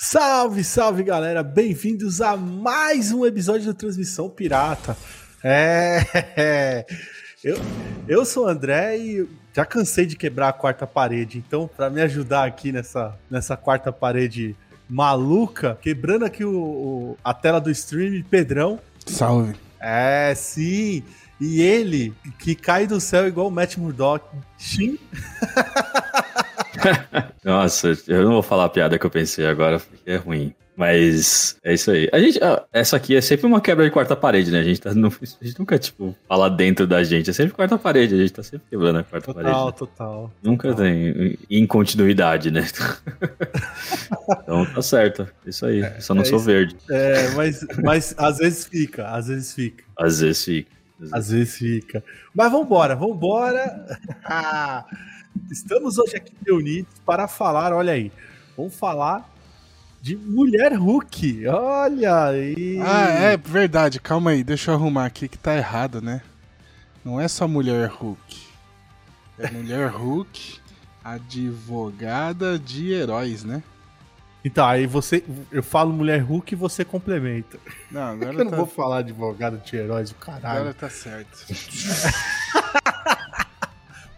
Salve, salve galera, bem-vindos a mais um episódio da Transmissão Pirata. É, eu, eu sou o André e já cansei de quebrar a quarta parede, então para me ajudar aqui nessa, nessa quarta parede maluca, quebrando aqui o, o, a tela do stream, Pedrão. Salve. É, sim. E ele, que cai do céu igual o Matt Murdock. Sim. Nossa, eu não vou falar a piada que eu pensei agora, porque é ruim. Mas é isso aí. A gente, essa aqui é sempre uma quebra de quarta parede, né? A gente, tá, não, a gente nunca, tipo, fala dentro da gente. É sempre quarta parede. A gente tá sempre quebrando a quarta total, parede. Total, total. Nunca total. tem incontinuidade, né? então tá certo. Isso aí. É, só não é sou isso. verde. É, mas, mas às vezes fica, às vezes fica. Às vezes fica. Às vezes fica. Mas vambora, vambora. Estamos hoje aqui reunidos para falar, olha aí, vamos falar de Mulher Hulk. Olha aí. Ah, é verdade. Calma aí, deixa eu arrumar aqui que tá errado, né? Não é só Mulher Hulk. É Mulher Hulk, advogada de heróis, né? Então, aí você. Eu falo Mulher Hulk e você complementa. Não, agora eu não tá... vou falar advogada de heróis, o caralho. Agora tá certo.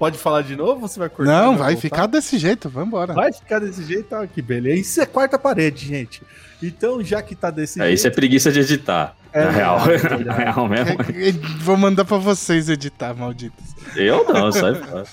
Pode falar de novo ou você vai cortar? Não, vai voltar? ficar desse jeito, vambora. Vai ficar desse jeito, ah, que beleza. Isso é quarta parede, gente. Então, já que tá desse é, jeito. Isso é preguiça de editar. É, na real. É, na real mesmo. É, vou mandar pra vocês editar, malditos. Eu não, sai fora.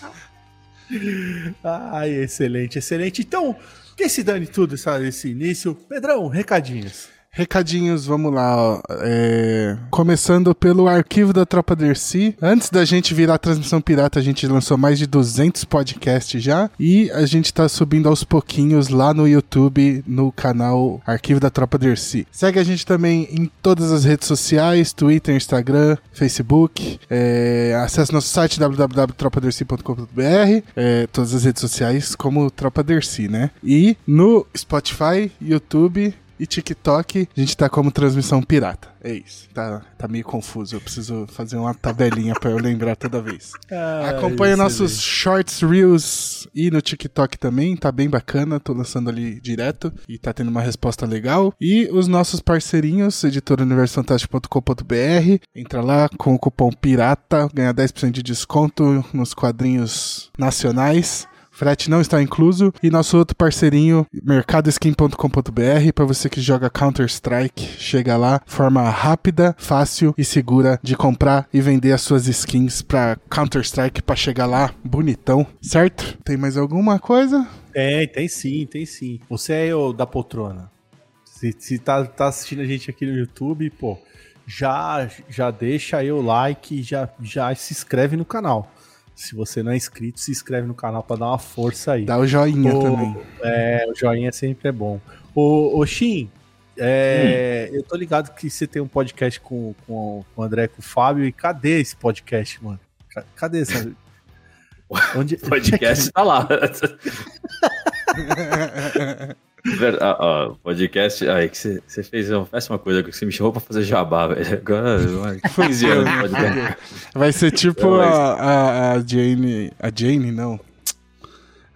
Ai, excelente, excelente. Então, que se dane tudo esse início. Pedrão, recadinhos. Recadinhos, vamos lá. É... Começando pelo arquivo da Tropa Dercy. Antes da gente virar transmissão pirata, a gente lançou mais de 200 podcasts já. E a gente tá subindo aos pouquinhos lá no YouTube, no canal Arquivo da Tropa Dercy. Segue a gente também em todas as redes sociais: Twitter, Instagram, Facebook. É... Acesse nosso site www.tropadercy.com.br. É... Todas as redes sociais como Tropa Dercy, né? E no Spotify, YouTube e TikTok, a gente tá como transmissão pirata. É isso. Tá, tá meio confuso. Eu preciso fazer uma tabelinha para eu lembrar toda vez. Ah, Acompanha nossos shorts, reels e no TikTok também. Tá bem bacana. Tô lançando ali direto e tá tendo uma resposta legal. E os nossos parceirinhos, editoruniversofantástico.com.br. Entra lá com o cupom PIRATA, ganha 10% de desconto nos quadrinhos nacionais. Frete não está incluso. E nosso outro parceirinho, mercadoskin.com.br, para você que joga Counter-Strike, chega lá, forma rápida, fácil e segura de comprar e vender as suas skins para Counter-Strike para chegar lá bonitão, certo? Tem mais alguma coisa? Tem, tem sim, tem sim. Você é o da poltrona. Se, se tá, tá assistindo a gente aqui no YouTube, pô, já, já deixa aí o like já, já se inscreve no canal. Se você não é inscrito, se inscreve no canal para dar uma força aí. Dá o joinha o, também. É, o joinha sempre é bom. Ô, ô Shin, é, hum. eu tô ligado que você tem um podcast com, com, com o André e com o Fábio. E cadê esse podcast, mano? Cadê essa. Onde... O podcast tá lá. Ó, podcast. Aí, que você fez uma péssima coisa, que você me chamou pra fazer jabá, velho. Agora, 15 anos de podcast. Vai ser tipo a, a, a, Jane. A Jane, não.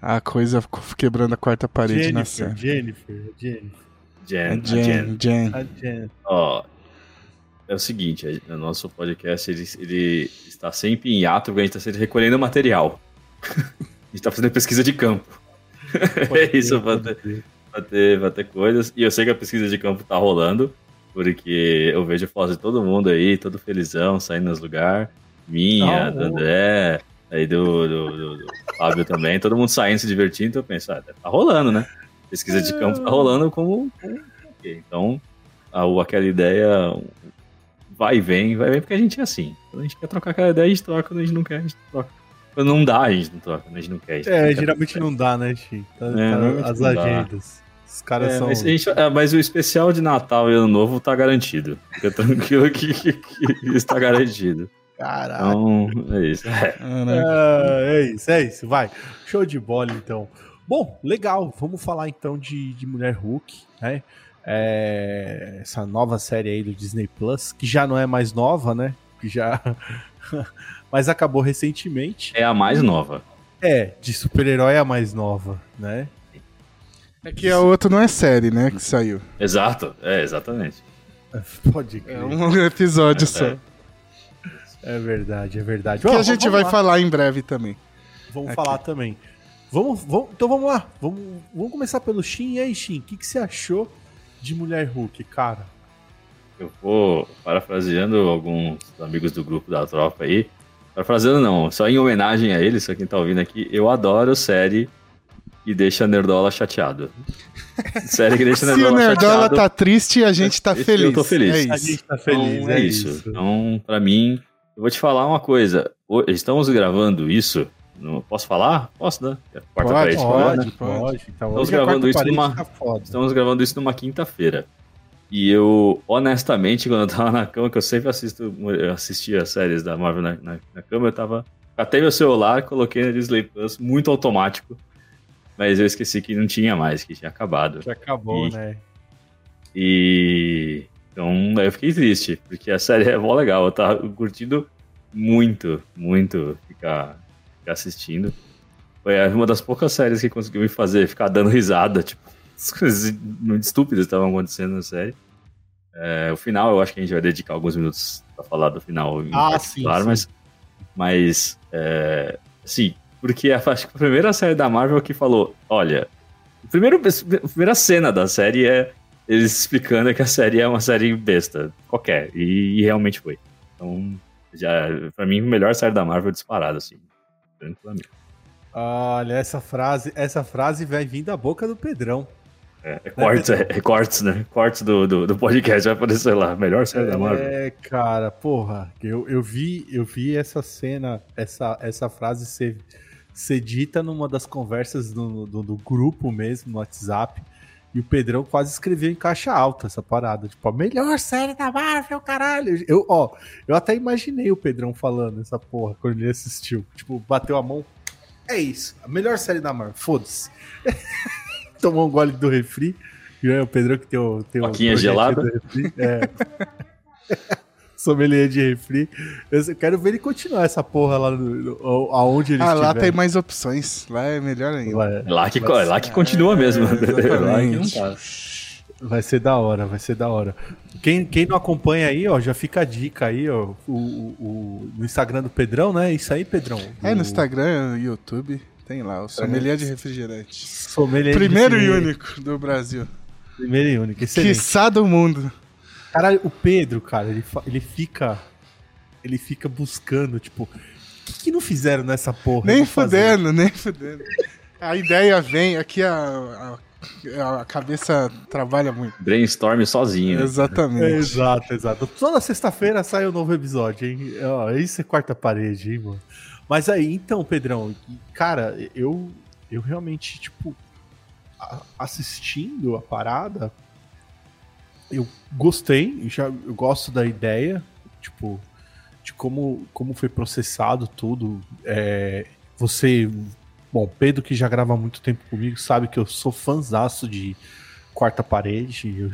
A coisa quebrando a quarta parede Jennifer, na série. Jennifer, Jennifer. Jen, Jen, Jen. Jen. Ó, é o seguinte, o nosso podcast ele, ele está sempre em ato, porque a gente está sempre recolhendo material. a gente está fazendo pesquisa de campo. é isso, pode ter, vai ter, vai ter coisas. E eu sei que a pesquisa de campo tá rolando, porque eu vejo fotos de todo mundo aí, todo felizão, saindo nos lugares. Minha, oh. do André, aí do, do, do, do, Fábio também, todo mundo saindo, se divertindo, então eu penso, ah, tá rolando, né? Pesquisa de campo tá rolando como. Então, a, aquela ideia vai e vem, vai e vem, porque a gente é assim. Quando a gente quer trocar aquela ideia, a gente troca, quando a gente não quer, a gente troca. Quando não dá, a gente não troca, a gente não quer. Gente é, não geralmente quer não dá, né, Chico? Tá, é, tá as agendas. Os caras é, são. Mas, gente, mas, o especial de Natal e Ano Novo tá garantido. Fica tranquilo que, que, que está garantido. Caralho. Então, é isso. É. é. é isso, é isso. Vai. Show de bola, então. Bom, legal. Vamos falar então de, de Mulher Hulk, né? É, essa nova série aí do Disney Plus, que já não é mais nova, né? Que já. mas acabou recentemente. É a mais nova. É, de super-herói é a mais nova, né? É que a outra não é série, né? Que saiu. Exato, é, exatamente. Pode crer. É um episódio É, só. é. É verdade, é verdade. Que Ó, a gente vai lá. falar em breve também. Vamos aqui. falar também. Vamos, vamos, então vamos lá. Vamos, vamos começar pelo Shin. E aí, Shin, o que, que você achou de Mulher Hulk, cara? Eu vou parafraseando alguns amigos do grupo da tropa aí. Parafraseando não, só em homenagem a eles, só quem tá ouvindo aqui, eu adoro série que deixa a Nerdola chateado. série que deixa a Se o Nerdola Nerdola chateado. tá triste, a gente tá feliz. eu tô feliz. É A isso. gente tá feliz, Então, é, é isso. isso. Então, pra mim, eu vou te falar uma coisa. Estamos gravando isso. no- Posso falar? Posso, né? É a Quarta Pode, parede? Pode, pode. pode. Então, Estamos a gravando isso numa- tá. Estamos gravando isso numa quinta-feira. E eu, honestamente, quando eu tava na cama, que eu sempre assisto, eu assistia séries da Marvel na, na, na cama, eu tava. Catei meu celular, coloquei na Disney Plus, muito automático. Mas eu esqueci que não tinha mais, que tinha acabado. Já acabou, E- né? E. Então, eu fiquei triste, porque a série é mó legal. Eu tava curtindo muito, muito ficar, ficar assistindo. Foi uma das poucas séries que conseguiu me fazer ficar dando risada, tipo, as coisas muito estúpidas estavam acontecendo na série. É, o final, eu acho que a gente vai dedicar alguns minutos pra falar do final em Ah, sim, sim. mas. Mas. É, assim, porque a, acho que a primeira série da Marvel que falou: olha, o primeiro, a primeira cena da série é eles explicando que a série é uma série besta, qualquer, e, e realmente foi. Então, já, pra mim, a melhor série da Marvel disparada, assim, tranquilamente. Olha, essa frase, essa frase vai vir da boca do Pedrão. É, é cortes, é, é cortes, né? Cortes do, do, do podcast vai aparecer lá, melhor série da Marvel. É, cara, porra, eu, eu vi, eu vi essa cena, essa, essa frase ser, ser dita numa das conversas do, do, do grupo mesmo, no WhatsApp, e o Pedrão quase escreveu em caixa alta essa parada, tipo, a melhor série da Marvel, caralho. Eu, ó, eu até imaginei o Pedrão falando essa porra quando ele assistiu, tipo, bateu a mão. É isso, a melhor série da Marvel, foda-se. Tomou um gole do refri. E aí, o Pedrão que tem o. Tem Coquinha gelada? É. Sommelier de refri. Eu quero ver ele continuar essa porra lá no, no- aonde ele Ah, lá estiver. tem mais opções. Lá é melhor ainda. É lá que, lá que continua mesmo. É, lá que não exatamente. tá. vai ser da hora, vai ser da hora. Quem, quem não acompanha aí, ó, já fica a dica aí, ó. O, o- o- no Instagram do Pedrão, né? Isso aí, Pedrão. É, no O Instagram, no YouTube, tem lá, o sommelier de refrigerante. Sommelier de Primeiro e refri- único do Brasil. Primeiro e único. Excelente. Quiçá do mundo. Caralho, o Pedro, cara, ele, ele fica. Ele fica buscando, tipo. O que, que não fizeram nessa porra? Nem fazer. fudendo, nem fudendo. A ideia vem, aqui a, a, a cabeça trabalha muito. Brainstorm sozinho. né? É, Exatamente. exato, exato. Toda sexta-feira sai um novo episódio, hein? Ó, isso é quarta parede, hein, mano? Mas aí, então, Pedrão, cara, eu, eu realmente, tipo, a- assistindo a parada, eu gostei, já, eu gosto da ideia, tipo, de como, como foi processado tudo. É, você, bom, Pedro que já grava há muito tempo comigo, sabe que eu sou fãzaço de quarta parede. eu-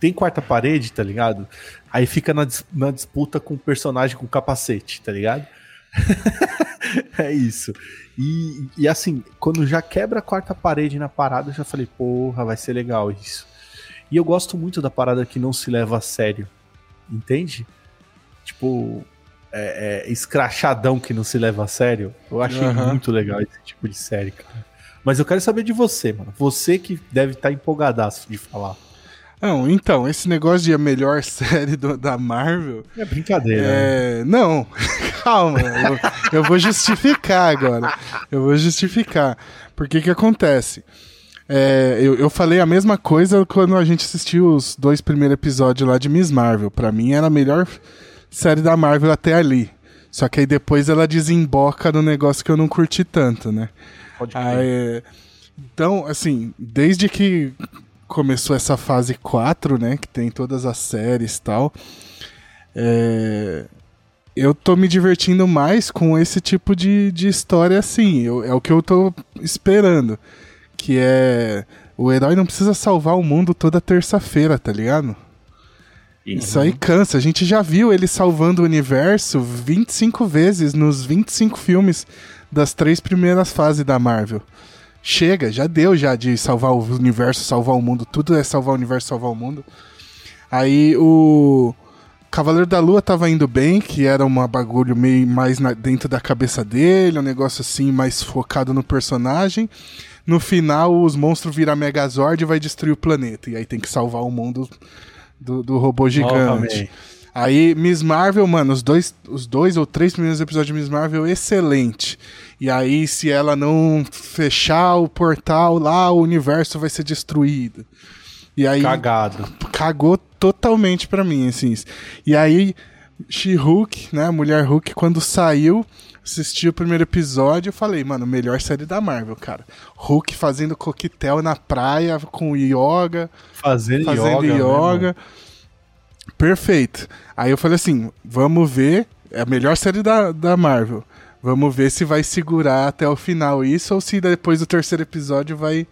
tem quarta parede, tá ligado? Aí fica na, na disputa com o personagem com capacete, tá ligado? é isso. E, e assim, quando já quebra a quarta parede na parada, eu já falei, porra, vai ser legal isso. E eu gosto muito da parada que não se leva a sério. Entende? Tipo, é, é, escrachadão que não se leva a sério. Eu achei Aham. muito legal esse tipo de série, cara. Mas eu quero saber de você, mano. Você que deve estar empolgadaço de falar. Não, então, esse negócio de a melhor série do- da Marvel. É brincadeira. né? É, não, calma, eu, eu vou justificar agora. Eu vou justificar. Porque que acontece? É, eu, eu falei a mesma coisa quando a gente assistiu os dois primeiros episódios lá de Miss Marvel. Pra mim era a melhor série da Marvel até ali. Só que aí depois ela desemboca no negócio que eu não curti tanto, né? Pode crer. é, Então, assim, desde que começou essa fase 4, né, que tem todas as séries e tal, é, eu tô me divertindo mais com esse tipo de, de história assim. Eu- é o que eu tô esperando. Que é. O herói não precisa salvar o mundo toda terça-feira, tá ligado? Isso aí cansa. A gente já viu ele salvando o universo 25 vezes nos 25 filmes das três primeiras fases da Marvel. chega, já deu já de salvar o universo, salvar o mundo, tudo é salvar o universo, salvar o mundo. Aí o Cavaleiro da Lua tava indo bem, que era uma bagulho meio mais na, dentro da cabeça dele, um negócio assim mais focado no personagem. No final, os monstros viram Megazord e vai destruir o planeta. E aí tem que salvar o mundo do, do robô gigante. Novamente. Aí, Miss Marvel, mano, os dois, os dois ou três primeiros episódios de Miss Marvel, excelente. E aí, se ela não fechar o portal lá, o universo vai ser destruído. E aí. Cagado. Cagou totalmente pra mim, assim. E aí, She-Hulk, né, mulher Hulk, quando saiu, assisti o primeiro episódio, eu falei, mano, melhor série da Marvel, cara. Hulk fazendo coquetel na praia com yoga. Fazendo, fazendo yoga. yoga. Perfeito. Aí eu falei assim: vamos ver. É a melhor série da, da Marvel. Vamos ver se vai segurar até o final isso ou se depois do terceiro episódio vai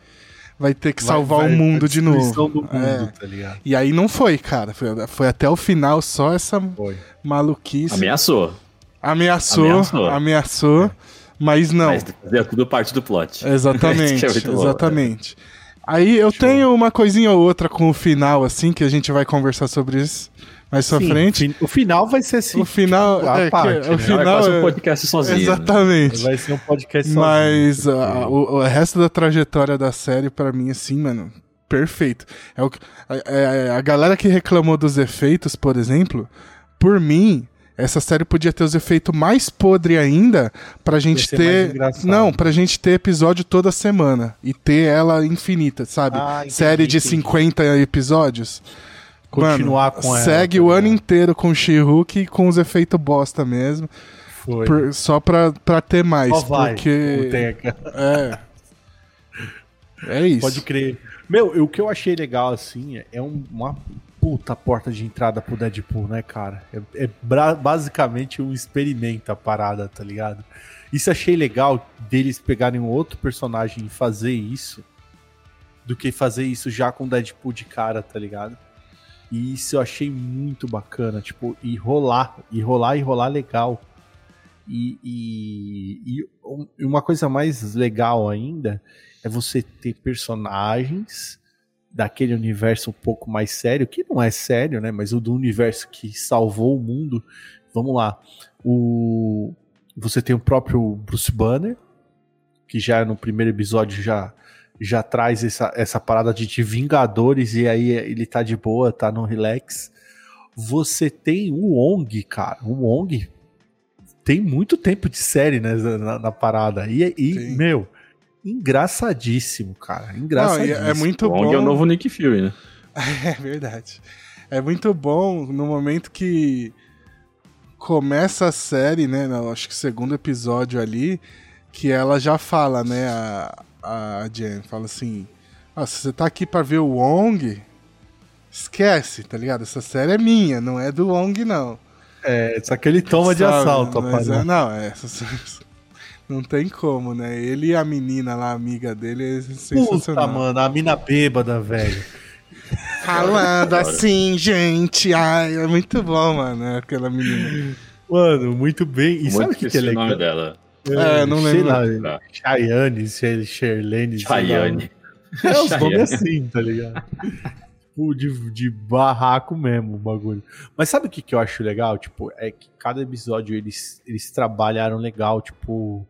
vai ter que vai, salvar vai, o mundo de novo. Mundo, é. tá e aí não foi, cara. Foi, foi até o final só essa foi. maluquice. Ameaçou. Ameaçou, ameaçou. ameaçou é. Mas não. Mas é tudo parte do plot. Exatamente, é exatamente. Aí eu Show. tenho uma coisinha ou outra com o final, assim, que a gente vai conversar sobre isso mais pra Sim, frente. O final vai ser assim. O final tipo, é, parte, que, né? o final é quase um podcast sozinho. Né? Exatamente. Vai ser um podcast sozinho. Mas a, o, o, resto da trajetória da série, para mim, assim, mano, perfeito. É o, é, a galera que reclamou dos efeitos, por exemplo, por mim, essa série podia ter os efeitos mais podre ainda pra gente ter. Não, pra gente ter episódio toda semana. E ter ela infinita, sabe? Ah, entendi, série de entendi. 50 episódios. Continuar Mano, com ela. Segue tá o ano inteiro com She-Hulk com os efeitos bosta mesmo. Foi. Por, só pra, pra ter mais. Só vai. Porque. É. É isso. Pode crer. Meu, o que eu achei legal, assim, é um, uma puta porta de entrada pro Deadpool, né, cara? É, é basicamente um experimento a parada, tá ligado? Isso achei legal deles pegarem um outro personagem e fazer isso do que fazer isso já com Deadpool de cara, tá ligado? E isso eu achei muito bacana, tipo, e rolar, e rolar e rolar legal. E, e, e uma coisa mais legal ainda é você ter personagens daquele universo um pouco mais sério, que não é sério, né? Mas o do universo que salvou o mundo. Vamos lá. O você tem o próprio Bruce Banner, que já no primeiro episódio já já traz essa, essa parada de, de Vingadores e aí ele tá de boa, tá no relax. Você tem o Wong, cara. O Wong tem muito tempo de série né, na, na parada. E, e meu, engraçadíssimo, cara. Engraçadíssimo. Não, é muito Wong bom. é o novo Nick Fury, né? É verdade. É muito bom no momento que começa a série, né? No, acho que segundo episódio ali, que ela já fala, né? A, a Jen fala assim: ah, se você tá aqui pra ver o Wong, esquece, tá ligado? Essa série é minha, não é do Wong, não. É, só que ele toma Sabe, de assalto, mas é, Não, é. Não tem como, né? Ele e a menina lá, amiga dele, é sensacional. Puta, mano, a mina bêbada, velho. Falando assim, gente. Ai, é muito bom, mano, né, aquela menina. Mano, muito bem. E muito sabe o que, que é legal? o nome dela. É, não lembro. Sei lá, Chayane, Sherlene. Chayane. É os nomes assim, tá ligado? tipo, de, de barraco mesmo o bagulho. Mas sabe o que, que eu acho legal? Tipo, é que cada episódio eles, eles trabalharam legal, tipo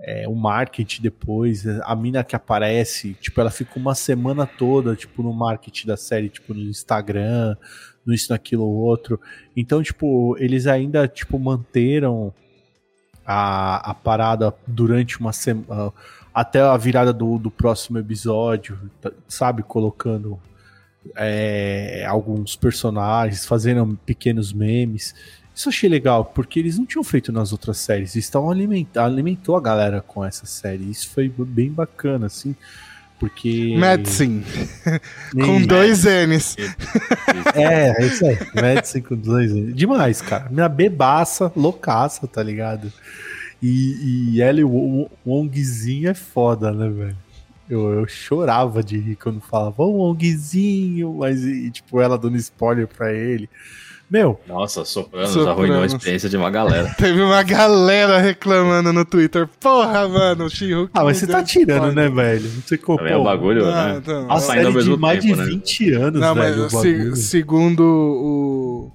é, o marketing depois, a mina que aparece, tipo, ela fica uma semana toda, tipo, no marketing da série, tipo, no Instagram, no isso, naquilo, outro. Então, tipo, eles ainda, tipo, manteram a, a parada durante uma semana, até a virada do, do próximo episódio, tá, sabe, colocando é, alguns personagens, fazendo pequenos memes. Isso eu achei legal, porque eles não tinham feito nas outras séries. Eles estavam alimentar, alimentou a galera com essa série. Isso foi bem bacana, assim. Porque. Medicine. com dois N's. é, é isso aí. Medicine com dois N's. Demais, cara. Minha bebaça, loucaça, tá ligado? E, e e o Wongzinho é foda, né, velho? Eu, eu chorava de rir quando falava, ô Wongzinho, mas e, tipo, ela dando spoiler pra ele. Meu, Nossa, Sopranos, Sopranos. arruinou a experiência de uma galera. Teve uma galera reclamando no Twitter. Porra, mano, o She-Hulk. ah, mas você tá tirando, spoiler." né, velho? Não sei como. É um bagulho, Ah, né? não. A Tá ao série de mesmo mais tempo, de né? 20 anos, Não, velho. mas o se- segundo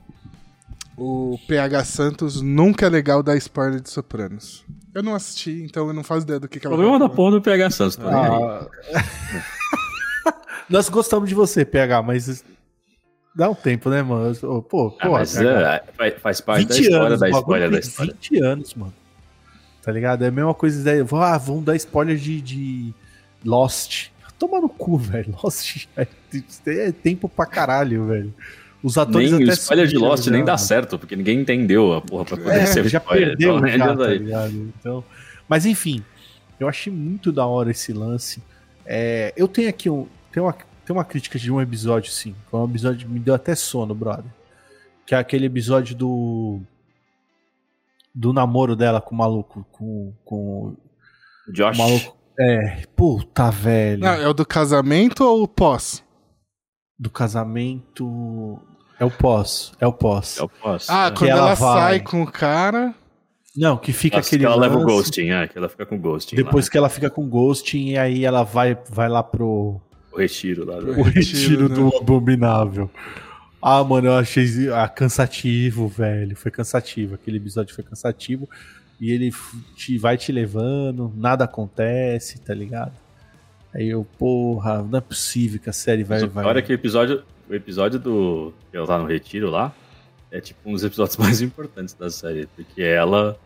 o, o PH Santos, nunca é legal dar spoiler de Sopranos. Eu não assisti, então eu não faço ideia do que, que O ela problema da porra do PH Santos, tá. Ah. Nós gostamos de você, PH, mas dá um tempo, né, mano? Pô, Ah, pô, mas PH, é, faz- faz parte da 20 história anos, da história da história. 20 anos, mano. Tá ligado? É a mesma coisa. daí, Ah, vamos dar spoiler de, de Lost. Toma no cu, velho. Lost é, é tempo pra caralho, velho. Os atores Nem até spoiler de Lost já, nem dá certo, porque ninguém entendeu a porra pra poder É, ser já spoiler. perdeu então, já, tá ligado? Então, mas enfim, eu achei muito da hora esse lance. É, eu tenho aqui um, tem uma, tem uma crítica de um episódio, sim. Foi um episódio que me deu até sono, brother. Que é aquele episódio do do namoro dela com o maluco, com, com o Josh, maluco. É, puta velho. Não, é o do casamento ou o pós? Do casamento. É o pós, é o pós. eu posso. Ah, é. quando ela ela, vai- sai com o cara. Não, que fica Nossa, aquele que ela leva o lance- ghosting, é, que ela fica com o ghosting Depois lá, que ela fica com ghosting e aí ela vai, vai lá pro o retiro lá. do- o retiro né? do abominável. Ah, mano, eu achei ah, cansativo, velho. Foi cansativo. Aquele episódio foi cansativo. E ele te, vai te levando, nada acontece, tá ligado? Aí eu, porra, não é possível que a série vai. Mas vai... pior é que o episódio, o episódio do. que ela tá no retiro lá é tipo um dos episódios mais importantes da série. Porque ela.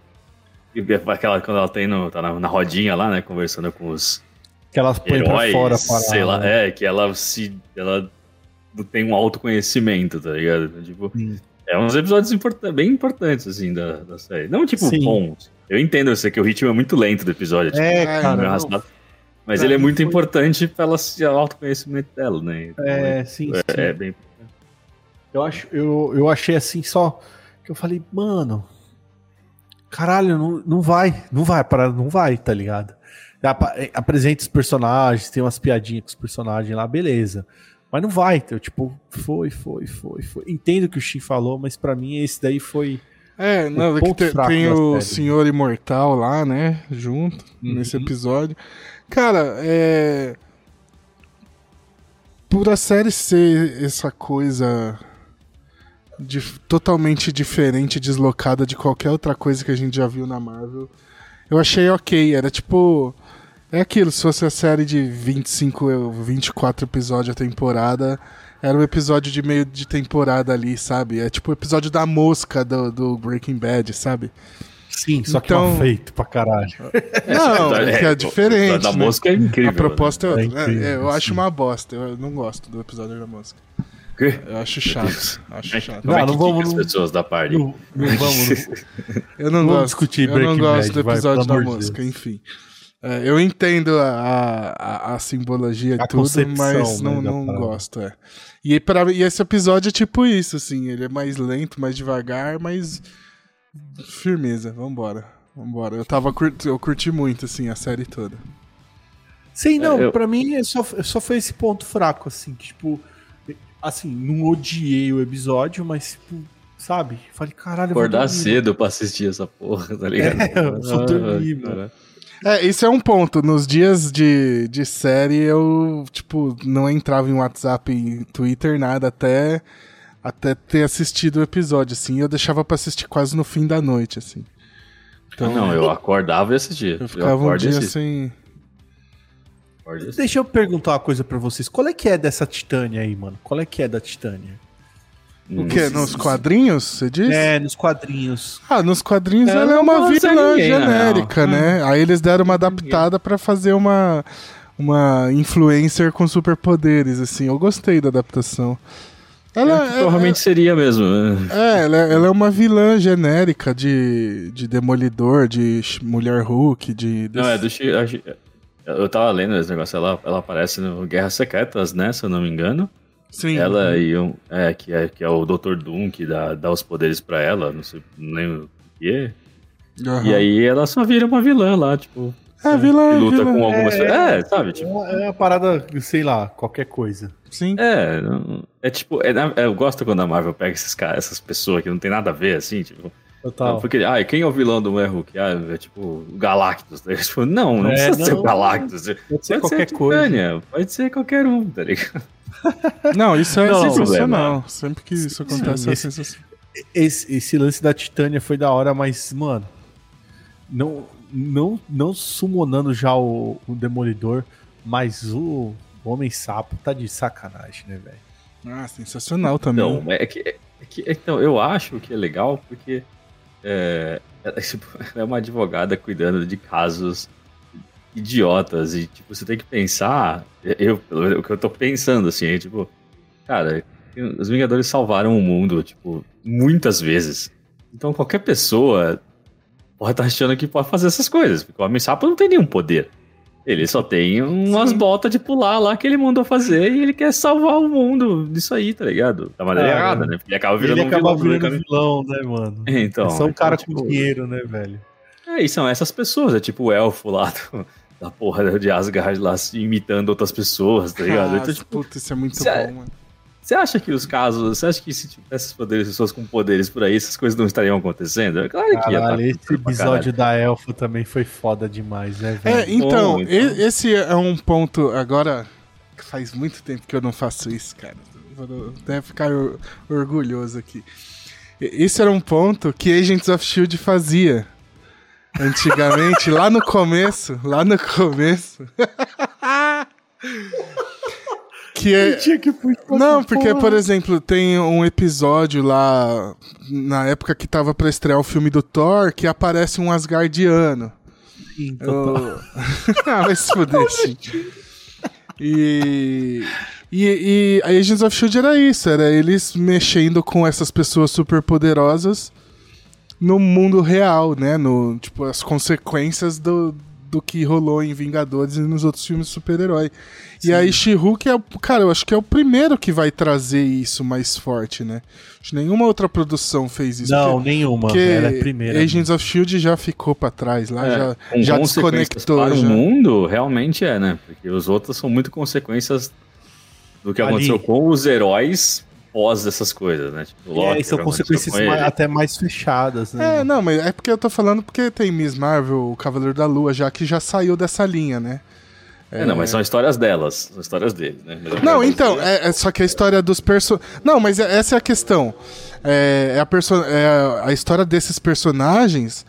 Aquela, quando ela tem no, tá na, na rodinha lá, né? Conversando com os que elas põem pra heróis, fora para. sei lá, é, que ela se. Ela tem um autoconhecimento, tá ligado? Tipo, Sim. é uns episódios importa- bem importantes, assim, da, da série. Não, tipo, Sim. bons. Eu entendo eu sei que o ritmo é muito lento do episódio. tipo, É, É, cara. Mas Pra ele é muito foi- importante pela se- autoconhecimento dela, né? Então, É, sim, sim. é, é bem. Eu, acho, eu, eu achei assim só. Que eu falei, mano. Caralho, não, não vai. Não vai, para, não vai, tá ligado? É, Apresenta os personagens, tem umas piadinhas com os personagens lá, beleza. Mas não vai, eu, tipo, foi, foi, foi, foi. Entendo o que o Shin falou, mas pra mim esse daí foi. É, não, é que tem, o. Senhor Imortal lá, né? Junto, Uhum. nesse episódio. Cara, é. Por a série ser essa coisa dif- totalmente diferente, deslocada de qualquer outra coisa que a gente já viu na Marvel, eu achei ok. Era tipo. É aquilo, se fosse a série de 25, ou 24 episódios a temporada, era um episódio de meio de temporada ali, sabe? É tipo o episódio da mosca do, do Breaking Bad, sabe? Sim, só que Então- mal feito pra caralho. Não, É, é, que é diferente. o Da né? mosca é incrível. A proposta é outra. É incrível, É, eu acho sim. uma bosta. Eu não gosto do episódio da mosca. Quê? Eu acho chato. Acho chato. É Não, que não vamos- as não- pessoas da party? Não, não vamos. Eu não Vamos gosto. discutir eu não Breaking gosto Bad, do vai, episódio pelo da mosca, Deus. enfim. É, eu entendo a, a, a simbologia e tudo, mas né, não, da não gosto, é. E, pra, e esse episódio é tipo isso, assim, ele é mais lento, mais devagar, mas firmeza, vambora. Vambora. Eu tava curti, eu curti muito, assim, a série toda. Sim, não, É, eu- pra mim é só, só foi esse ponto fraco, assim, que, tipo, assim, não odiei o episódio, mas, tipo, sabe? Falei, caralho, Acordar cedo pra assistir essa porra, tá ligado? É, eu vou Ah, dormir, cara. É, isso é um ponto. Nos dias de, de série, eu, tipo, não entrava em WhatsApp e Twitter, nada, até, até ter assistido o episódio, assim. Eu deixava pra assistir quase no fim da noite, assim. Então, Não, eu acordava e assistia. eu ficava um acordo e dia assisto. Deixa eu perguntar uma coisa pra vocês. Qual é que é dessa Titânia aí, mano? Qual é que é da Titânia? O quê? Nos quadrinhos, você diz? É, nos quadrinhos. Ah, nos quadrinhos Ela ela é não uma vilã ninguém, genérica, real. né? Aí eles deram uma adaptada pra fazer uma, uma influencer com superpoderes, assim. Eu gostei da adaptação. Ela, É, que provavelmente seria mesmo. né? É, ela, ela é uma vilã genérica de, de Demolidor, de Mulher Hulk, de. Não, é do Eu tava lendo esse negócio, ela, ela aparece no Guerras Secretas, né? Se eu não me engano. Sim. Ela e um. É, que é, que é o Dr. Doom que dá, dá os poderes pra ela, não sei, não lembro o que é. Aham. E aí ela só vira uma vilã lá, tipo. É, vilã, que luta vilã. com algumas É, pessoas. É, sabe? É Tipo, uma, é uma parada, sei lá, qualquer coisa. Sim. é, é tipo, é, é, eu gosto quando a Marvel pega esses caras, essas pessoas que não tem nada a ver, assim, tipo. Total. Porque, ah, quem é o vilão do Mulher Hulk? Ah, é tipo o Galactus. tá? Tipo, não, não É, precisa ser não. o Galactus. Pode ser Pode qualquer ser a coisa. Titânia, pode ser qualquer um, tá ligado? Não, isso é Não, sensacional. Sempre que isso acontece é esse- sensacional. Esse, esse lance da Titânia foi da hora, mas, mano, não, não, não summonando já o, o Demolidor, mas o Homem-Sapo tá de sacanagem, né, velho? Ah, sensacional também. Não, é que, é que então, eu acho que é legal porque é, é, tipo, é uma advogada cuidando de casos idiotas e tipo, você tem que pensar, eu, pelo menos, o que eu tô pensando assim, é tipo, cara, os Vingadores salvaram o mundo, tipo, muitas vezes. Então qualquer pessoa pode estar achando que pode fazer essas coisas, porque o Homem-Sapo não tem nenhum poder. Ele só tem umas Sim. botas de pular lá que ele mandou fazer e ele quer salvar o mundo disso aí, tá ligado? Da maneira Ah, errada, né? Porque ele acaba virando Ele um acaba vilão. virando né? vilão, né, mano? Então, é só um então, cara tipo, com dinheiro, né, velho? É, e são essas pessoas, é tipo o elfo lá do- da porra de Asgard lá se imitando outras pessoas, tá ligado? Ah, Então, tipo, puta, isso é muito Cê- bom, mano. você acha que os casos, você acha que se tivesse poderes, pessoas com poderes por aí, essas coisas não estariam acontecendo? É Claro que ia Caralho, estar esse pra caralho. episódio da Elfo também foi foda demais, né, É, velho? então, Bom, então. esse é um ponto. Agora, faz muito tempo que eu não faço isso, cara. Vou até ficar or- orgulhoso aqui. Esse era um ponto que Agents of Shield fazia. Antigamente, lá no começo, lá no começo. que é, Tinha que não, porque, porra. por exemplo, tem um episódio lá, na época que tava pra estrear o filme do Thor, que aparece um Asgardiano. Sim, total. Eu... ah, vai se fuder, sim. E... E, e a Agents of S.H.I.E.L.D. era isso, era eles mexendo com essas pessoas super poderosas no mundo real, né? No, tipo, as consequências do, do que rolou em Vingadores e nos outros filmes de super-herói. E aí She-Hulk é, o- cara, eu acho que é o primeiro que vai trazer isso mais forte, né? Acho que nenhuma outra produção fez isso. Não, porque- nenhuma. porque Ela é a primeira. Agents of S.H.I.E.L.D. já ficou pra trás lá, É, já, com já desconectou. Para já. o mundo, realmente é, né? Porque os outros são muito consequências do que Ali. aconteceu com os heróis pós essas coisas, né? Tipo, É, Loki, e são consequências mais- até mais fechadas, né? É, não, mas é porque eu tô falando porque tem Miss Marvel, o Cavaleiro da Lua, já que já saiu dessa linha, né? É, não, mas são histórias delas, são histórias deles, né? Eu Não, então, é, é só que a história dos person... Não, mas é- essa é a questão. É, é a, perso... é a história desses personagens,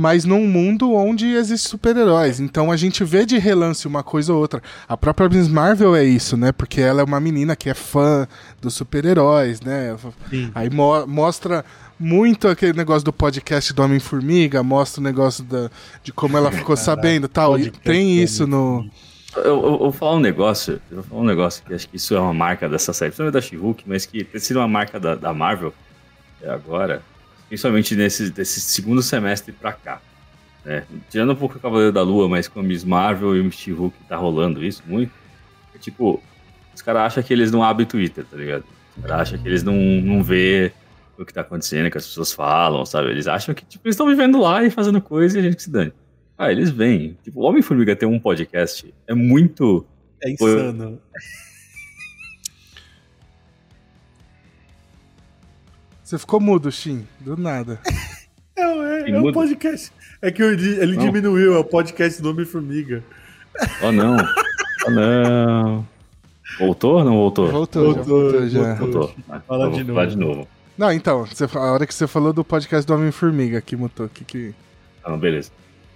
mas num mundo onde existem super-heróis. Então a gente vê de relance uma coisa ou outra. A própria Miss Marvel é isso, né? Porque ela é uma menina que é fã dos super-heróis, né? Sim. Aí mo- mostra muito aquele negócio do podcast do Homem-Formiga, mostra o negócio da, de como ela ficou sabendo e tal. E tem isso no. Eu, eu- eu vou falar um negócio, eu vou falar um negócio que acho que isso é uma marca dessa série, principalmente da She-Hulk, mas que tem sido uma marca da, da Marvel até agora, principalmente nesse desse segundo semestre pra cá. né? Tirando um pouco o Cavaleiro da Lua, mas com a Miss Marvel e o She-Hulk tá rolando isso muito. É tipo, os caras acham que eles não abrem Twitter, tá ligado? Os caras acham que eles não, não vê o que tá acontecendo, que as pessoas falam, sabe? Eles acham que tipo, eles estão vivendo lá e fazendo coisa e a gente que se dane. Ah, eles vêm. Tipo, o Homem-Formiga ter um podcast é muito. É insano. Você ficou mudo, Shin, do nada. É, é, é um podcast. É que ele, Não. diminuiu, é o podcast do Homem-Formiga. Oh, não. Oh, não. Voltou ou não voltou? Voltou, já, Voltou, voltou já. voltou. Fala vou de falar novo. de novo. Não, então, você- a hora que você falou do podcast do Homem-Formiga que mutou, que que. Ah, não, beleza.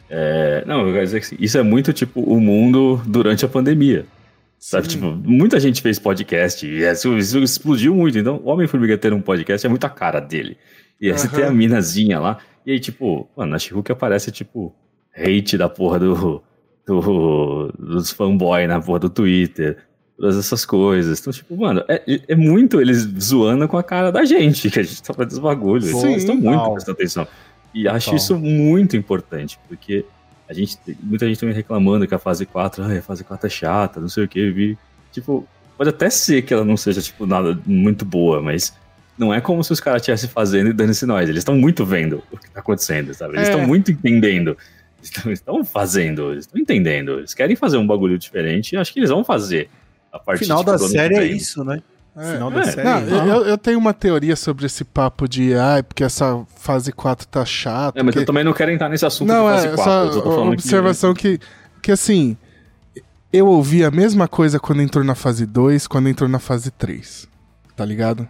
É, não, eu quero dizer que isso é muito tipo o mundo durante a pandemia. Sabe, tipo, muita gente fez podcast e isso, isso explodiu muito. Então, o Homem-Formiga ter um podcast é muito a cara dele. E aí você tem a minazinha lá. E aí, tipo, mano, na She-Hulk aparece, tipo, hate da porra do, do, dos fanboy na porra do Twitter. Todas essas coisas. Então, tipo, mano, é, é muito eles zoando com a cara da gente, que a gente tá fazendo os bagulhos. Sim, Eles estão muito prestando atenção. E acho Total. isso muito importante, porque a gente, muita gente também reclamando que a fase 4, ai, a fase 4 é chata, não sei o que, vi. Tipo, pode até ser que ela não seja, tipo, nada muito boa, mas não é como se os caras estivessem fazendo e dando-se nós. Eles estão muito vendo o que tá acontecendo, sabe? Eles É. estão muito entendendo. estão fazendo, eles estão entendendo. Eles querem fazer um bagulho diferente e acho que eles vão fazer. A parte final tipo, da série é isso, né? É, final é, da série. Não, é eu, eu, tenho uma teoria sobre esse papo de ai, porque essa fase 4 tá chata. É, mas porque... eu também não quero entrar nesse assunto não, fase é, 4. Só uma observação que... que, que assim, eu ouvi a mesma coisa quando entrou na fase 2, quando entrou na fase 3. Tá ligado?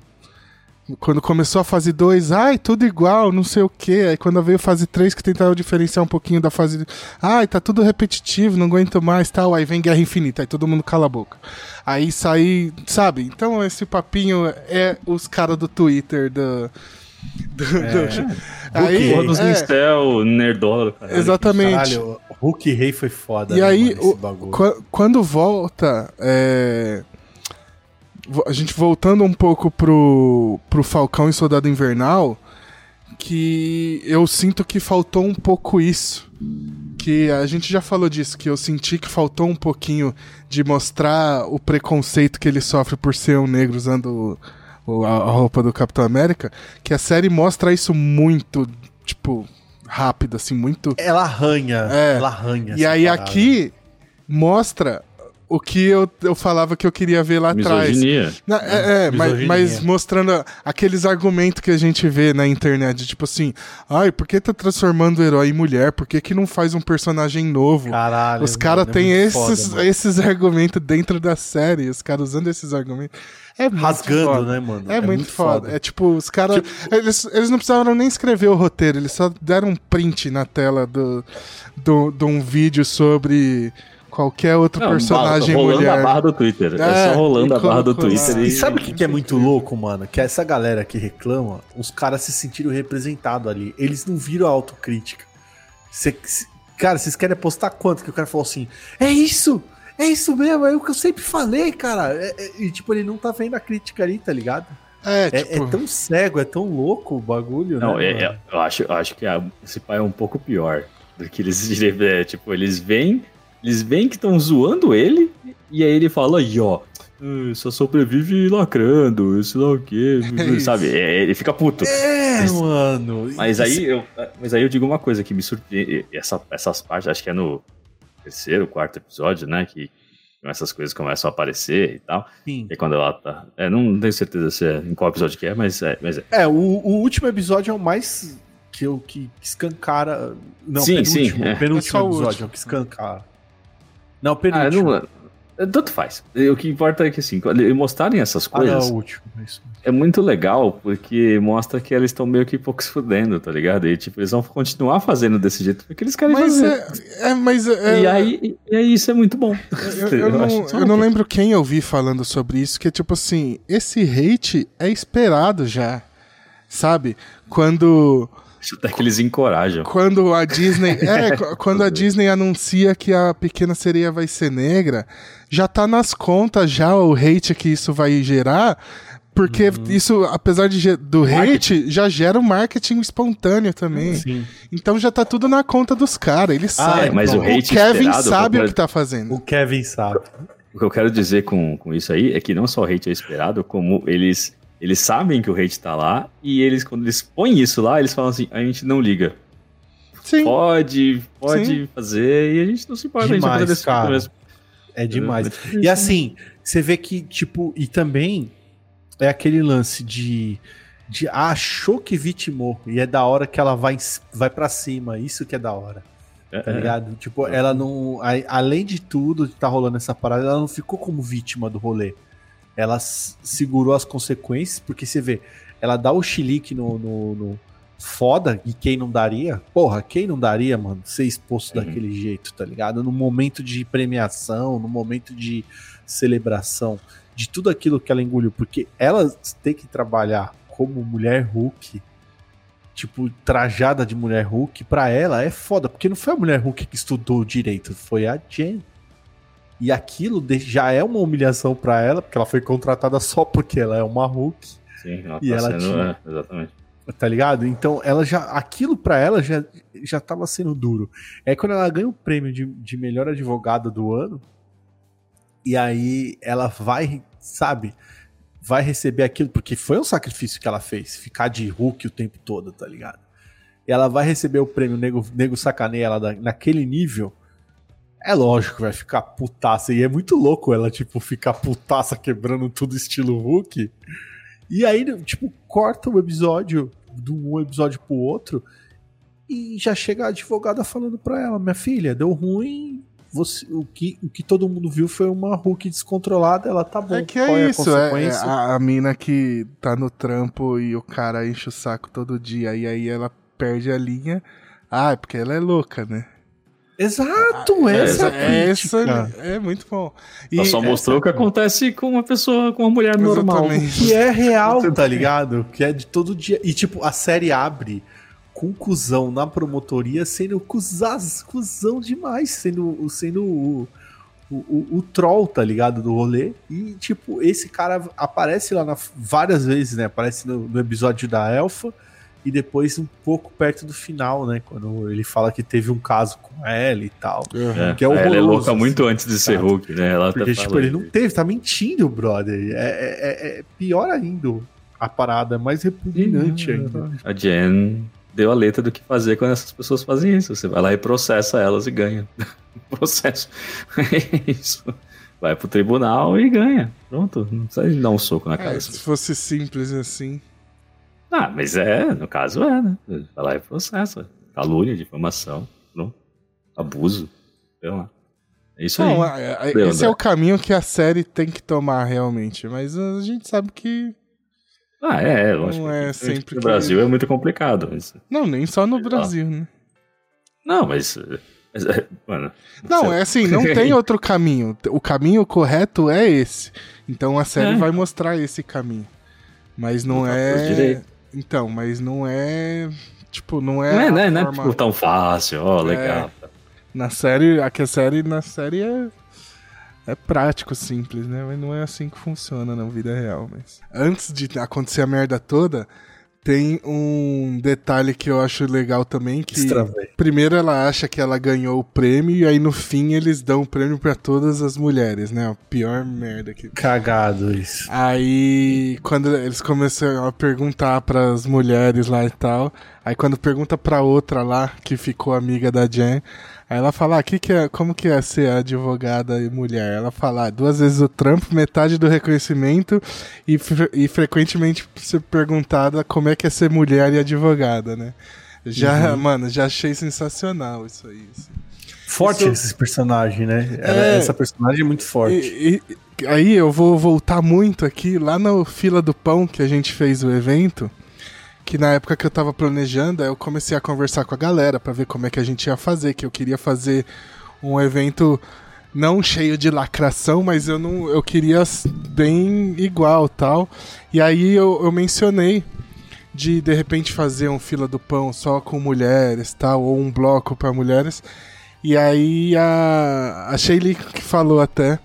Quando começou a fase 2, ai, tudo igual, não sei o que. Aí quando veio a fase 3, que tentaram diferenciar um pouquinho da fase. Ai, tá tudo repetitivo, não aguento mais tal. Aí vem Guerra Infinita, aí todo mundo cala a boca. Aí sai, sabe? Então esse papinho é os caras do Twitter do. do, é. do... Aí, Porra dos é, Mistel, Nerdola, cara. Exatamente. Caralho, Hulk Rei foi foda. E né, aí, mano, o, quando volta. É a gente voltando um pouco pro, pro Falcão e Soldado Invernal, que eu sinto que faltou um pouco isso. Que a gente já falou disso, que eu senti que faltou um pouquinho de mostrar o preconceito que ele sofre por ser um negro usando o, a, a roupa do Capitão América, que a série mostra isso muito, tipo, rápido, assim, muito. Ela arranha. É. Ela arranha. E aí parada. aqui mostra o que eu, eu falava que eu queria ver lá Misoginia. atrás. Na, é, é mas, mas, mostrando aqueles argumentos que a gente vê na internet, tipo assim, ai, por que tá transformando o herói em mulher? Por que, que não faz um personagem novo? Caralho. Os caras é têm esses, foda, esses argumentos dentro da série, os caras usando esses argumentos. É Rasgando, foda. né, mano? É, é muito, muito foda. foda. É tipo, os caras. Tipo... Eles, eles não precisavam nem escrever o roteiro, eles só deram um print na tela do, do, de um vídeo sobre qualquer outro não, personagem rolando mulher. Rolando a barra do Twitter. É, é só rolando a barra do Twitter. E, e sabe o que, que é muito louco, mano? Que essa galera que reclama, os caras se sentiram representados ali. Eles não viram a autocrítica. Cê, cara, vocês querem postar quanto? Que o cara falou assim: é isso! É isso mesmo, é o que eu sempre falei, cara. É, é, e tipo, ele não tá vendo a crítica ali, tá ligado? É, é, tipo... é, tão cego, é tão louco o bagulho, não, né? É, eu acho, eu acho que a, esse pai é um pouco pior. Do que eles, é, tipo, eles veem eles veem que estão zoando ele, e aí ele fala aí, ó. Ah, só sobrevive lacrando, sei lá o quê, é sabe? É, ele fica puto. É, mas, mano. Mas aí, eu, mas aí eu digo uma coisa que me surpreende. Essa, essas partes, acho que é no terceiro, quarto episódio, né? Que essas coisas começam a aparecer e tal. Sim. E quando ela tá. É, não tenho certeza se é, em qual episódio que é, mas é. Mas é. é o, o último episódio é o mais. Que, eu, que escancara. Não, sim, penúltimo, sim. É. penúltimo é episódio é o que escancara. Não, penúltimo. Ah, não, tanto faz. O que importa é que, assim, mostrarem essas coisas. Ah, não, é o último. É muito legal, porque mostra que elas estão meio que pouco se fudendo, tá ligado? E, tipo, eles vão continuar fazendo desse jeito porque eles querem mas fazer. É, é mas é, e, aí, e aí isso é muito bom. Eu, eu, eu não, eu não lembro quem eu vi falando sobre isso, que é tipo assim, esse hate é esperado já, sabe? Quando até que eles encorajam. Quando a Disney. É, quando a Disney anuncia que a pequena sereia vai ser negra, já tá nas contas já o hate que isso vai gerar. Porque uhum. isso, apesar de, do hate, já gera um marketing espontâneo também. Sim. Então já tá tudo na conta dos caras. Eles ah, sabem. mas o, o Kevin sabe o que tá fazendo. O Kevin sabe. O que eu quero dizer com, com isso aí é que não só o hate é esperado, como eles eles sabem que o hate tá lá e eles, quando eles põem isso lá, eles falam assim: a gente não liga. Sim. Pode, pode Sim. fazer e a gente não se importa, demais, a gente vai fazer cara. mesmo. É demais. É e assim, você vê que, tipo, e também é aquele lance de. de ah, achou que vitimou e é da hora que ela vai, vai para cima. Isso que é da hora. É, tá é. ligado? Tipo, ela não. Além de tudo que tá rolando essa parada, ela não ficou como vítima do rolê ela segurou as consequências, porque você vê, ela dá o chilique no, no, no, foda, e quem não daria? Porra, quem não daria, mano, ser exposto uhum. daquele jeito, tá ligado? No momento de premiação, no momento de celebração, de tudo aquilo que ela engoliu, porque ela tem que trabalhar como mulher Hulk, tipo, trajada de mulher Hulk, pra ela é foda, porque não foi a mulher Hulk que estudou direito, foi a Jen. E aquilo já é uma humilhação para ela, porque ela foi contratada só porque ela é uma Hulk. Sim, ela e tá ela sendo, tinha... é, exatamente. Tá ligado? Então, ela já. Aquilo para ela já, já tava sendo duro. É quando ela ganha o prêmio de, de melhor advogada do ano. E aí ela vai, sabe? Vai receber aquilo, porque foi um sacrifício que ela fez. Ficar de Hulk o tempo todo, tá ligado? e ela vai receber o prêmio, nego, nego sacaneia ela da- naquele nível, é lógico que vai ficar putaça. E é muito louco ela, tipo, ficar putaça quebrando tudo estilo Hulk. E aí, tipo, corta o episódio de um episódio pro outro e já chega a advogada falando pra ela: Minha filha, deu ruim. Você, o, que, o que todo mundo viu foi uma Hulk descontrolada. Ela tá bom. É que é a isso, é, é consequência? a, a mina que tá no trampo e o cara enche o saco todo dia e aí ela perde a linha. Ah, é porque ela é louca, né? Exato, essa é, é, a essa crítica. é muito bom. Ela só mostrou o que acontece com uma pessoa, com uma mulher normal. Exatamente. que é real, tá ligado? Que é de todo dia. E tipo, a série abre com cuzão na promotoria sendo cuzaz, cuzão demais, sendo, sendo o, o, o, o troll, tá ligado? Do rolê. E tipo, esse cara aparece lá na- várias vezes, né? Aparece no, no episódio da Elfa. E depois um pouco perto do final, né? Quando ele fala que teve um caso com ela e tal. É, Que é ela é horroroso, louca assim, muito antes de ser? Hulk, né? Ela Porque, até tipo, ele não teve, tá mentindo, brother. É, é- é- é pior ainda a parada, é mais repugnante ainda. A Jen deu a letra do que fazer quando essas pessoas fazem isso. Você vai lá e processa elas e ganha. Processo. É isso. Vai pro tribunal e ganha. Pronto. Não precisa dar um soco na cara. É, se fosse simples assim. Ah, mas é, no caso é, né? Vai lá e processa. Calúnia, difamação, pronto. abuso. Sei lá. É isso Não, aí. é- é- esse é o caminho que a série tem que tomar realmente. Mas a gente sabe que. Ah, é, é, lógico. Não é sempre No que- Brasil é muito complicado. Mas... Não, nem só no. Brasil, né? Não, mas. mas, é, Mano. Não, é assim, não tem outro caminho. O caminho correto é esse. Então a série É. vai mostrar esse caminho. Mas não pros é. Então, mas não é. Tipo, não é. Não é, a né, não é forma- tipo, tão fácil, ó, legal. Na série, aqui a série, na série é. É prático, simples, né? Mas não é assim que funciona na vida real. Mas antes de acontecer a merda toda, tem um detalhe que eu acho legal também que Extravei. primeiro ela acha que ela ganhou o prêmio e aí no fim eles dão o prêmio pra todas as mulheres, né? A pior merda que Cagado isso. Aí, quando eles começam a perguntar pras mulheres lá e tal, aí quando pergunta pra outra lá, que ficou amiga da Jen, aí ela fala, ah, que que é, como que é ser advogada e mulher? Ela fala, ah, duas vezes o trampo, metade do reconhecimento e, fre- e frequentemente ser perguntada como é que é ser mulher e advogada, né? Já, mano, já achei sensacional isso aí. assim. Forte Isso- esse personagem, né? É. Essa personagem é muito forte. E, e- aí eu vou voltar muito aqui, lá no Fila do Pão que a gente fez o evento, que na época que eu tava planejando, eu comecei a conversar com a galera pra ver como é que a gente ia fazer, que eu queria fazer um evento não cheio de lacração, mas eu não eu queria bem igual, tal. E aí eu, eu mencionei de de repente fazer um fila do pão só com mulheres, tal, ou um bloco pra mulheres. E aí a, a que falou até.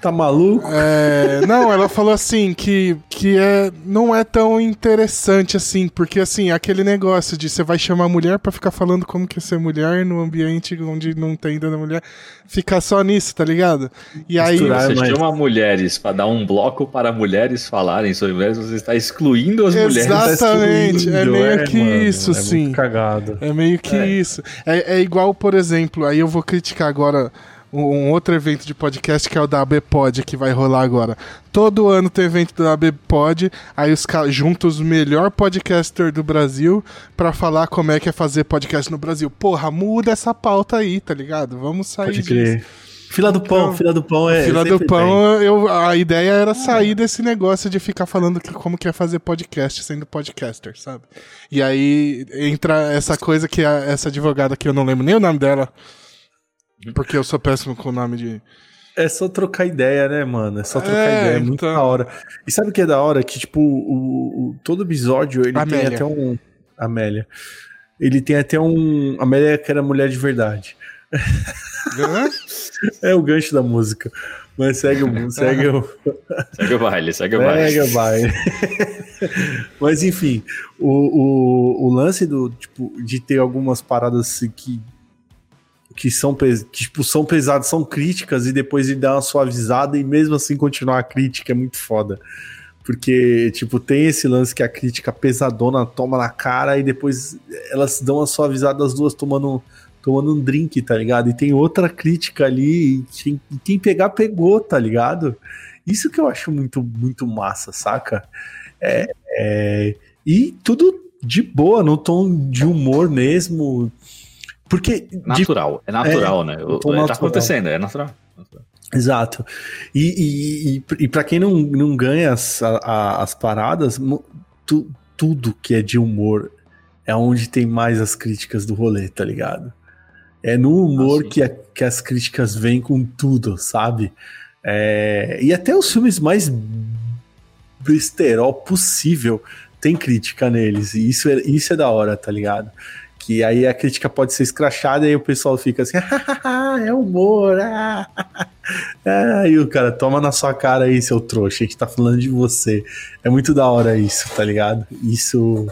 Tá maluco? É, não, ela falou assim que, que é, não é tão interessante assim, porque assim, aquele negócio de você vai chamar a mulher pra ficar falando como que é ser mulher no ambiente onde não tem dona mulher, ficar só nisso, tá ligado? E aí. Você mas- chama mulheres para dar um bloco para mulheres falarem sobre mulheres, você está excluindo as mulheres. Exatamente, é meio Tá que mano, isso, é sim. Muito cagado. É meio que isso. É, é igual, por exemplo, aí eu vou criticar agora um, outro evento de podcast que é o da ABPod, que vai rolar agora. Todo ano tem evento da ABPod, aí os caras juntam os melhor podcaster do Brasil pra falar como é que é fazer podcast no Brasil. Porra, muda essa pauta aí, tá ligado? Vamos sair Pode disso. crer. Fila do pão, Então, fila do pão é. Fila do pão, eu, a ideia era sair desse negócio de ficar falando que, como que é fazer podcast sendo podcaster, sabe? E aí entra essa coisa que a, essa advogada que eu não lembro nem o nome dela, porque eu sou péssimo com o nome de. É só trocar ideia, né, mano? É só trocar É, ideia, é muito então. da hora. E sabe o que é da hora? Que, tipo, o, o- todo episódio ele Amélia. tem até um. Amélia. Ele tem até um. Amélia que era mulher de verdade. É o gancho da música. Mas segue o. Segue o. Segue o baile, segue o baile. Pega, vai. Mas enfim, o, o, o lance do tipo de ter algumas paradas assim que que são que, tipo, são pesadas, são críticas e depois ele dá uma suavizada e mesmo assim continuar a crítica é muito foda. Porque, tipo, tem esse lance que a crítica pesadona toma na cara e depois elas dão uma suavizada as duas tomando, tomando um drink, tá ligado? E tem outra crítica ali quem, e quem pegar, pegou, tá ligado? Isso que eu acho muito, muito massa, saca? É, é, e tudo de boa, no tom de humor mesmo. Porque. Natural, de, é natural, é, né? O, tá acontecendo, é natural. natural. Exato. E, e, e, e para quem não, não ganha as, a, as paradas, tu, tudo que é de humor é onde tem mais as críticas do rolê, tá ligado? É no humor ah, que, a, que as críticas vêm com tudo, sabe? É, e até os filmes mais besterol possível tem crítica neles. E isso é, isso é da hora, tá ligado? Que aí a crítica pode ser escrachada e o pessoal fica assim, é humor, ah, Aí o cara toma na sua cara aí, seu trouxa, a gente tá falando de você. É muito da hora isso, tá ligado? Isso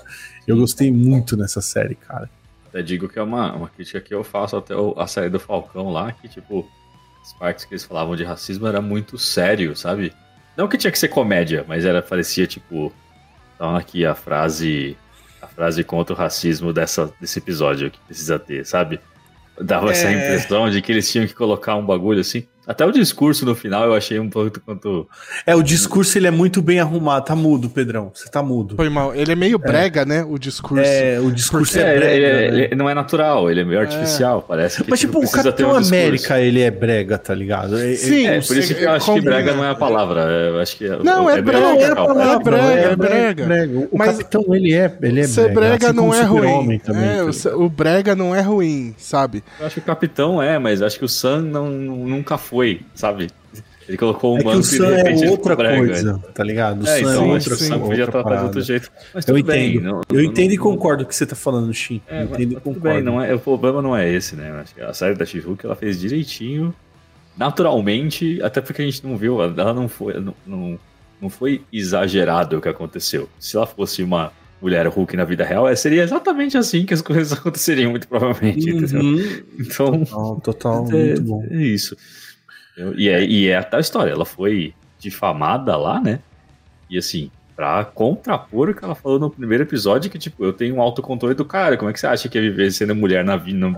eu gostei muito nessa série, cara. Até digo que é uma, uma crítica que eu faço até a série do Falcão lá, que tipo, as partes que eles falavam de racismo era muito sério, sabe? Não que tinha que ser comédia, mas era parecia tipo, então aqui a frase a frase contra o racismo dessa, desse episódio que precisa ter, sabe? Dava é... essa impressão de que eles tinham que colocar um bagulho assim. Até o discurso no final eu achei um pouco quanto. É, o discurso ele é muito bem arrumado. Tá mudo, Pedrão. Você tá mudo. Foi mal. Ele é meio é. brega, é. né? O discurso. É, o discurso é, é brega. Ele, né? ele, não é natural, ele é meio é. artificial, parece. Que, Mas, tipo, o Capitão um América, ele é brega, tá ligado? Sim, é, por isso que eu acho que brega não é a palavra. Eu acho que não, é, brega. É, palavra, é brega, é brega. O Mas Capitão, ele é, ele é ser brega. brega não é ruim. Também, tá o brega não é ruim, sabe? Eu acho que o Capitão é, mas acho que o Sam não, nunca foi, sabe? Ele colocou um é manto que o Sam é outra coisa, tá ligado? O é, então, é outra, sim, tratar de outro jeito. Mas eu bem, entendo. Não, eu entendo não, e concordo com o que você tá falando, Shin. É, entendo mas, e concordo. Bem, não é, o problema não é esse, né? A série da she ela fez direitinho, naturalmente, até porque a gente não viu, ela não foi, não, não, não foi exagerado o que aconteceu. Se ela fosse uma mulher Hulk na vida real, é, seria exatamente assim que as coisas aconteceriam, muito provavelmente. Uhum. Então, total, total é, muito bom. É isso. E é, e é a tal história, ela foi difamada lá, né? E assim, pra contrapor o que ela falou no primeiro episódio, que tipo, eu tenho um autocontrole do cara, como é que você acha que é viver sendo mulher na vida, no,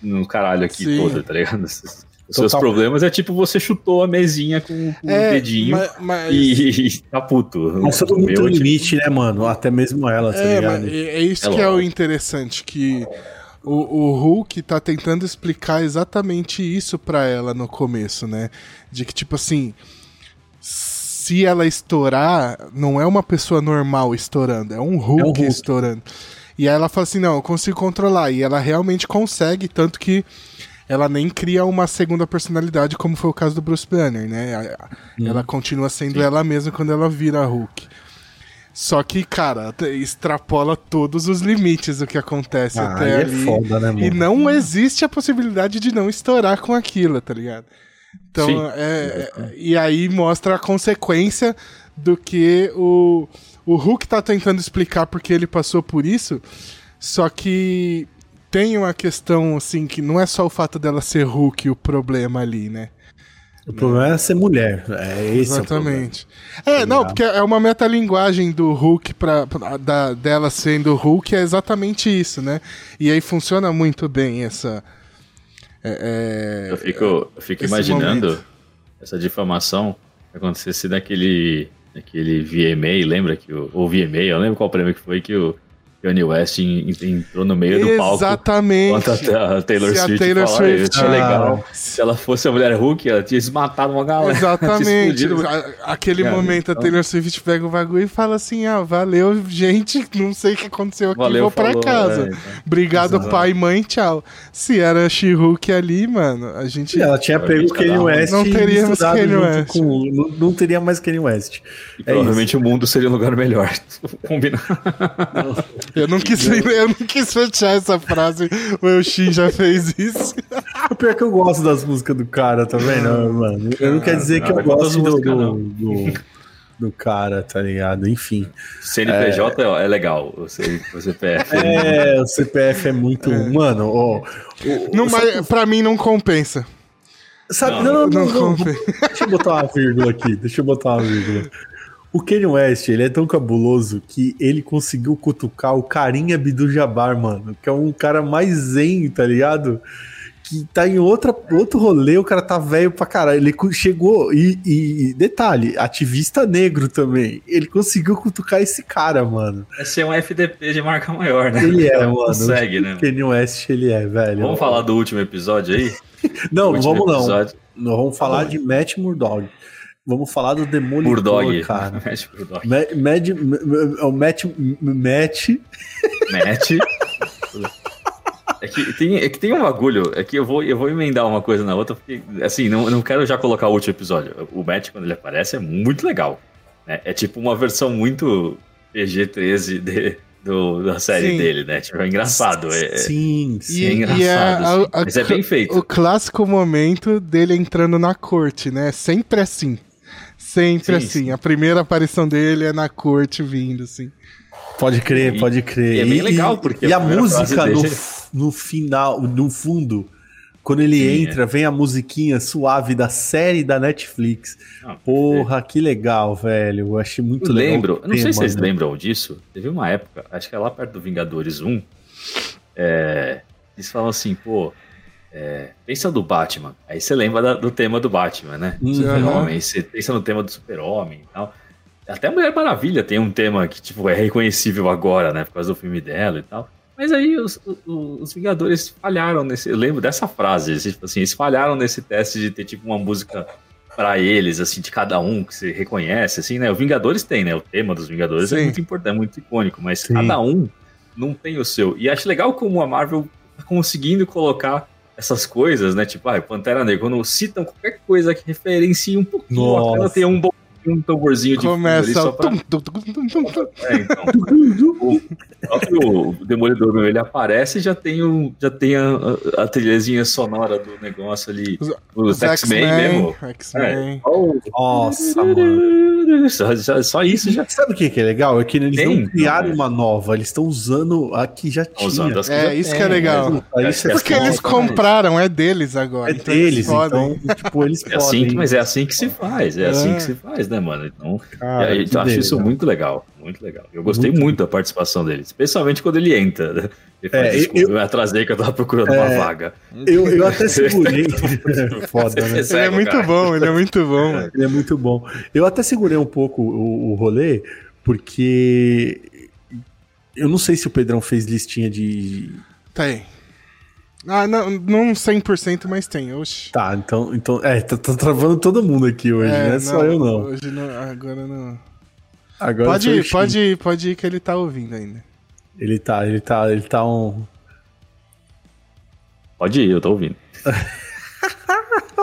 no caralho aqui Sim. todo, tá ligado? Os seus problemas é tipo você chutou a mesinha com, com é, o dedinho mas, mas... E, e tá puto. Mas todo mundo tem um limite, tipo... né, mano? Até mesmo ela, tá é, ligado? é isso é que é o interessante, que o, o Hulk tá tentando explicar exatamente isso para ela no começo, né? De que, tipo assim, se ela estourar, não é uma pessoa normal estourando, é um Hulk, é um Hulk. estourando. E aí ela fala assim: não, eu consigo controlar. E ela realmente consegue, tanto que ela nem cria uma segunda personalidade, como foi o caso do Bruce Banner, né? Hum. Ela continua sendo Sim. ela mesma quando ela vira Hulk. Só que, cara, extrapola todos os limites o que acontece ah, até é ali. É foda, né, mano? E não existe a possibilidade de não estourar com aquilo, tá ligado? Então, é, é, e aí mostra a consequência do que o, o Hulk tá tentando explicar porque ele passou por isso. Só que tem uma questão, assim, que não é só o fato dela ser Hulk o problema ali, né? O problema é ser mulher. É esse Exatamente. É, é não, porque é uma metalinguagem do Hulk pra, pra, da, dela sendo Hulk, é exatamente isso, né? E aí funciona muito bem essa. É, é eu fico, eu fico imaginando momento. essa difamação que acontecesse naquele, naquele VMA, lembra que o, o VMA, eu lembro qual prêmio que foi que o Kanye West entrou no meio do palco. Exatamente. a Taylor Se Swift. A Taylor falar, Swift. Ah, legal. Se ela fosse a mulher Hulk, ela tinha desmatado uma galera. Exatamente. Aquele momento a então. Taylor Swift pega o bagulho e fala assim: ah, valeu, gente, não sei o que aconteceu aqui, valeu, vou falou, pra casa. É, então. Obrigado, Exato. pai e mãe, tchau. Se era She-Hulk ali, mano, a gente. Ela tinha pego o Kanye West. Não teríamos Kanye West. Com, não, não, teria mais Kanye West. E é provavelmente isso. o mundo seria um lugar melhor. Combinar. Eu não quis, eu não quis fechar essa frase, o Elshin já fez isso. O pior é que eu gosto das músicas do cara também, não, mano. Eu não quero dizer que eu gosto do, do, do, do, cara, tá ligado? Enfim. CNPJ é, é legal, o CPF. É, o CPF é muito. É. Mano, ó. Oh, não, mas pra mim não compensa. Sabe, não, não, não, não, não, Deixa eu botar uma vírgula aqui, deixa eu botar uma vírgula. O Kanye West, ele é tão cabuloso que ele conseguiu cutucar o Carinha Abdul-Jabbar, mano. Que é um cara mais zen, tá ligado? Que tá em outra, outro rolê, o cara tá velho pra caralho. Ele chegou, e, e, detalhe, ativista negro também. Ele conseguiu cutucar esse cara, mano. É ser um FDP de marca maior, né? Ele é, mano. Consegue, né? O Kanye West, ele é, velho. Vamos falar do último episódio aí? não, não vamos episódio. não. Nós vamos falar de Matt Murdock. Vamos falar do Demolidor, Murdog. cara. Mad, é o Matt... Matt... Matt... É que, tem, é que tem um bagulho, é que eu vou, eu vou emendar uma coisa na outra, porque, assim, não, não quero já colocar o último episódio. O Matt, quando ele aparece, é muito legal. Né? É tipo uma versão muito PG-13 de, do, da série sim. dele, né? Tipo, é engraçado. É, sim, sim. É engraçado. E é, assim, a, a, mas é bem feito. O clássico momento dele entrando na corte, né? Sempre assim. Sempre sim, assim. Sim. A primeira aparição dele é na corte vindo, assim. Pode crer, e, pode crer. E é bem legal, porque. E a, a música no, no final, no fundo, quando ele Sim, entra, é. vem a musiquinha suave da série da Netflix. Ah, Porra, é. que legal, velho. Eu achei muito eu legal. Lembro, eu não sei se vocês né? lembram disso. Teve uma época, acho que é lá perto do Vingadores 1. É, eles falam assim, pô, é, pensa do Batman. Aí você lembra da, do tema do Batman, né? Uhum. Super-Homem. Você pensa no tema do Super-Homem e tal. Até a Mulher Maravilha tem um tema que, tipo, é reconhecível agora, né? Por causa do filme dela e tal. Mas aí os, os, os Vingadores falharam nesse. Eu lembro dessa frase, tipo assim, eles falharam nesse teste de ter, tipo, uma música para eles, assim, de cada um que você reconhece, assim, né? O Vingadores tem, né? O tema dos Vingadores é Sim. é muito importante, é muito icônico, mas Sim. cada um não tem o seu. E acho legal como a Marvel tá conseguindo colocar essas coisas, né? Tipo, ah, Pantera Negra, quando citam qualquer coisa que referencie um pouquinho, Nossa. ela tem um bom um tamborzinho de Começa fundo pra... É, então. o, o Demolidor, meu, ele aparece e já tem, o, já tem a, a, a trilhazinha sonora do negócio ali. Os, X-Men mesmo. X-Men. É. Oh, nossa, mano. Só, só, só, isso já. Sabe o que, que é legal? É que eles tem, não criaram não, uma nova, eles estão usando a que já tinha. Usando as que é, já isso tem, que é legal. É, é porque eles compraram, é deles agora. É então deles, então, tipo, eles é assim, podem. Mas é assim que se faz, é, assim que se faz, né, mano? Então, Cara, eu acho isso muito legal, muito legal. Eu gostei muito, muito da participação dele, especialmente quando ele entra. Né? Ele faz, é, desculpa, eu, eu atrasei que eu tava procurando é, uma vaga. Eu, eu até segurei. Foda, né? Ele é muito cara. bom, ele é muito bom. É, ele é muito bom. Eu até segurei um pouco o, o rolê, porque eu não sei se o Pedrão fez listinha de. Tem. Ah, não, não 100%, mas tem, oxe. Tá, então, então é, tá, tá travando todo mundo aqui hoje, é, não é só eu não. Hoje não, agora não. Agora pode ir, pode ir, pode ir que ele tá ouvindo ainda. Ele tá, ele tá, ele tá um... Pode ir, eu tô ouvindo.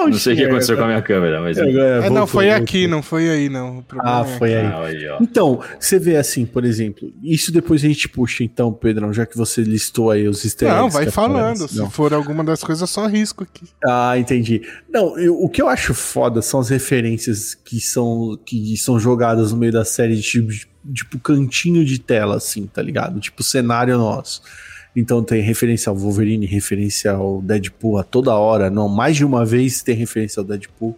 não sei o que aconteceu com a minha câmera, mas. É, é não, foi aqui, não foi aí, não. Ah, é foi aí. Ah, aí então, você vê assim, por exemplo, isso depois a gente puxa, então, Pedrão, já que você listou aí os easter Não, vai falando. Se for alguma das coisas, só risco aqui. Ah, entendi. Não, eu, o que eu acho foda são as referências que são, que são jogadas no meio da série, tipo, tipo cantinho de tela, assim, tá ligado? Tipo cenário nosso. Então tem referência ao Wolverine, referência ao Deadpool a toda hora, não, mais de uma vez tem referência ao Deadpool.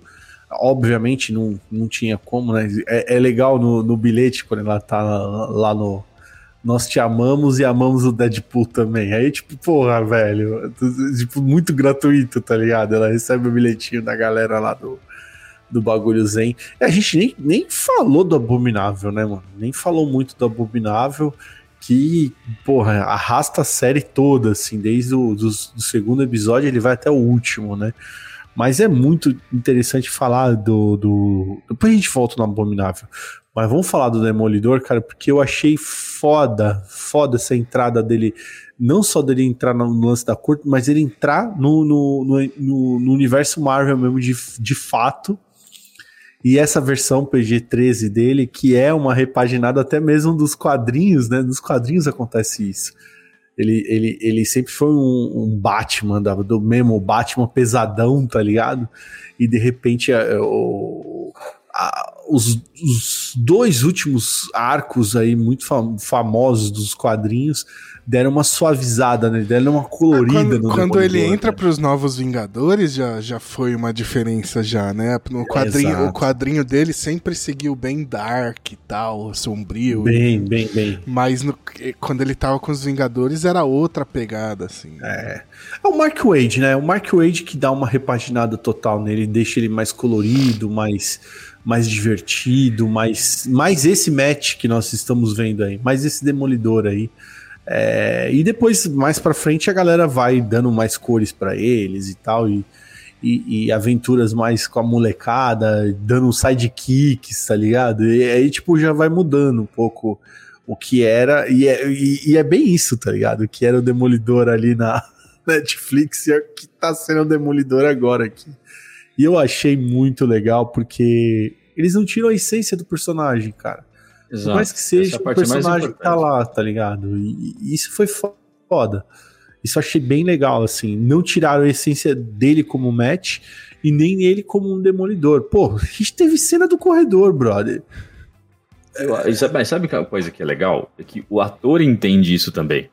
Obviamente não, não tinha como, né? É, é legal no, no bilhete quando ela tá lá, no, nós te amamos e amamos o Deadpool também. Aí, tipo, porra, velho, tipo, muito gratuito, tá ligado? Ela recebe o bilhetinho da galera lá do, do bagulho Zen. E a gente nem, nem falou do Abominável, né, mano? Nem falou muito do Abominável que, porra, arrasta a série toda, assim, desde o do, do segundo episódio ele vai até o último, né? Mas é muito interessante falar do, do. Depois a gente volta no Abominável. Mas vamos falar do Demolidor, cara, porque eu achei foda, foda essa entrada dele. Não só dele entrar no lance da corte, mas ele entrar no, no, no, no universo Marvel mesmo de, de fato e essa versão PG-13 dele, que é uma repaginada até mesmo dos quadrinhos, né? Nos quadrinhos acontece isso. Ele, ele, ele sempre foi um, um Batman, do mesmo Batman pesadão, tá ligado? E de repente a, a, os, os, dois últimos arcos aí muito fam famosos dos quadrinhos deram uma suavizada, né? Deram uma colorida ah, quando, no Quando ele entra para os Novos Vingadores, já, já foi uma diferença já, né? No quadrinho, o quadrinho dele sempre seguiu bem dark e tal, sombrio. Bem, bem, bem. Mas no, quando ele tava com os Vingadores era outra pegada, assim. É. É o Mark Wade, né? O Mark Wade que dá uma repaginada total nele, deixa ele mais colorido, mais mais divertido, mais, mais esse match que nós estamos vendo aí, mais esse demolidor aí. É, e depois, mais pra frente, a galera vai dando mais cores para eles e tal, e, e, e, aventuras mais com a molecada, dando sidekicks, tá ligado? E aí, tipo, já vai mudando um pouco o que era, e é, e, e é bem isso, tá ligado? O que era o Demolidor ali na Netflix e é o que tá sendo o Demolidor agora aqui. E eu achei muito legal porque eles não tiram a essência do personagem, cara. Exato. Por mais que seja o personagem que tá lá, tá ligado? E, e, isso foi foda. Isso eu achei bem legal, assim. Não tiraram a essência dele como match e nem ele como um demolidor. Pô, a gente teve cena do corredor, brother. mas sabe que a coisa que é legal? É que o ator entende isso também.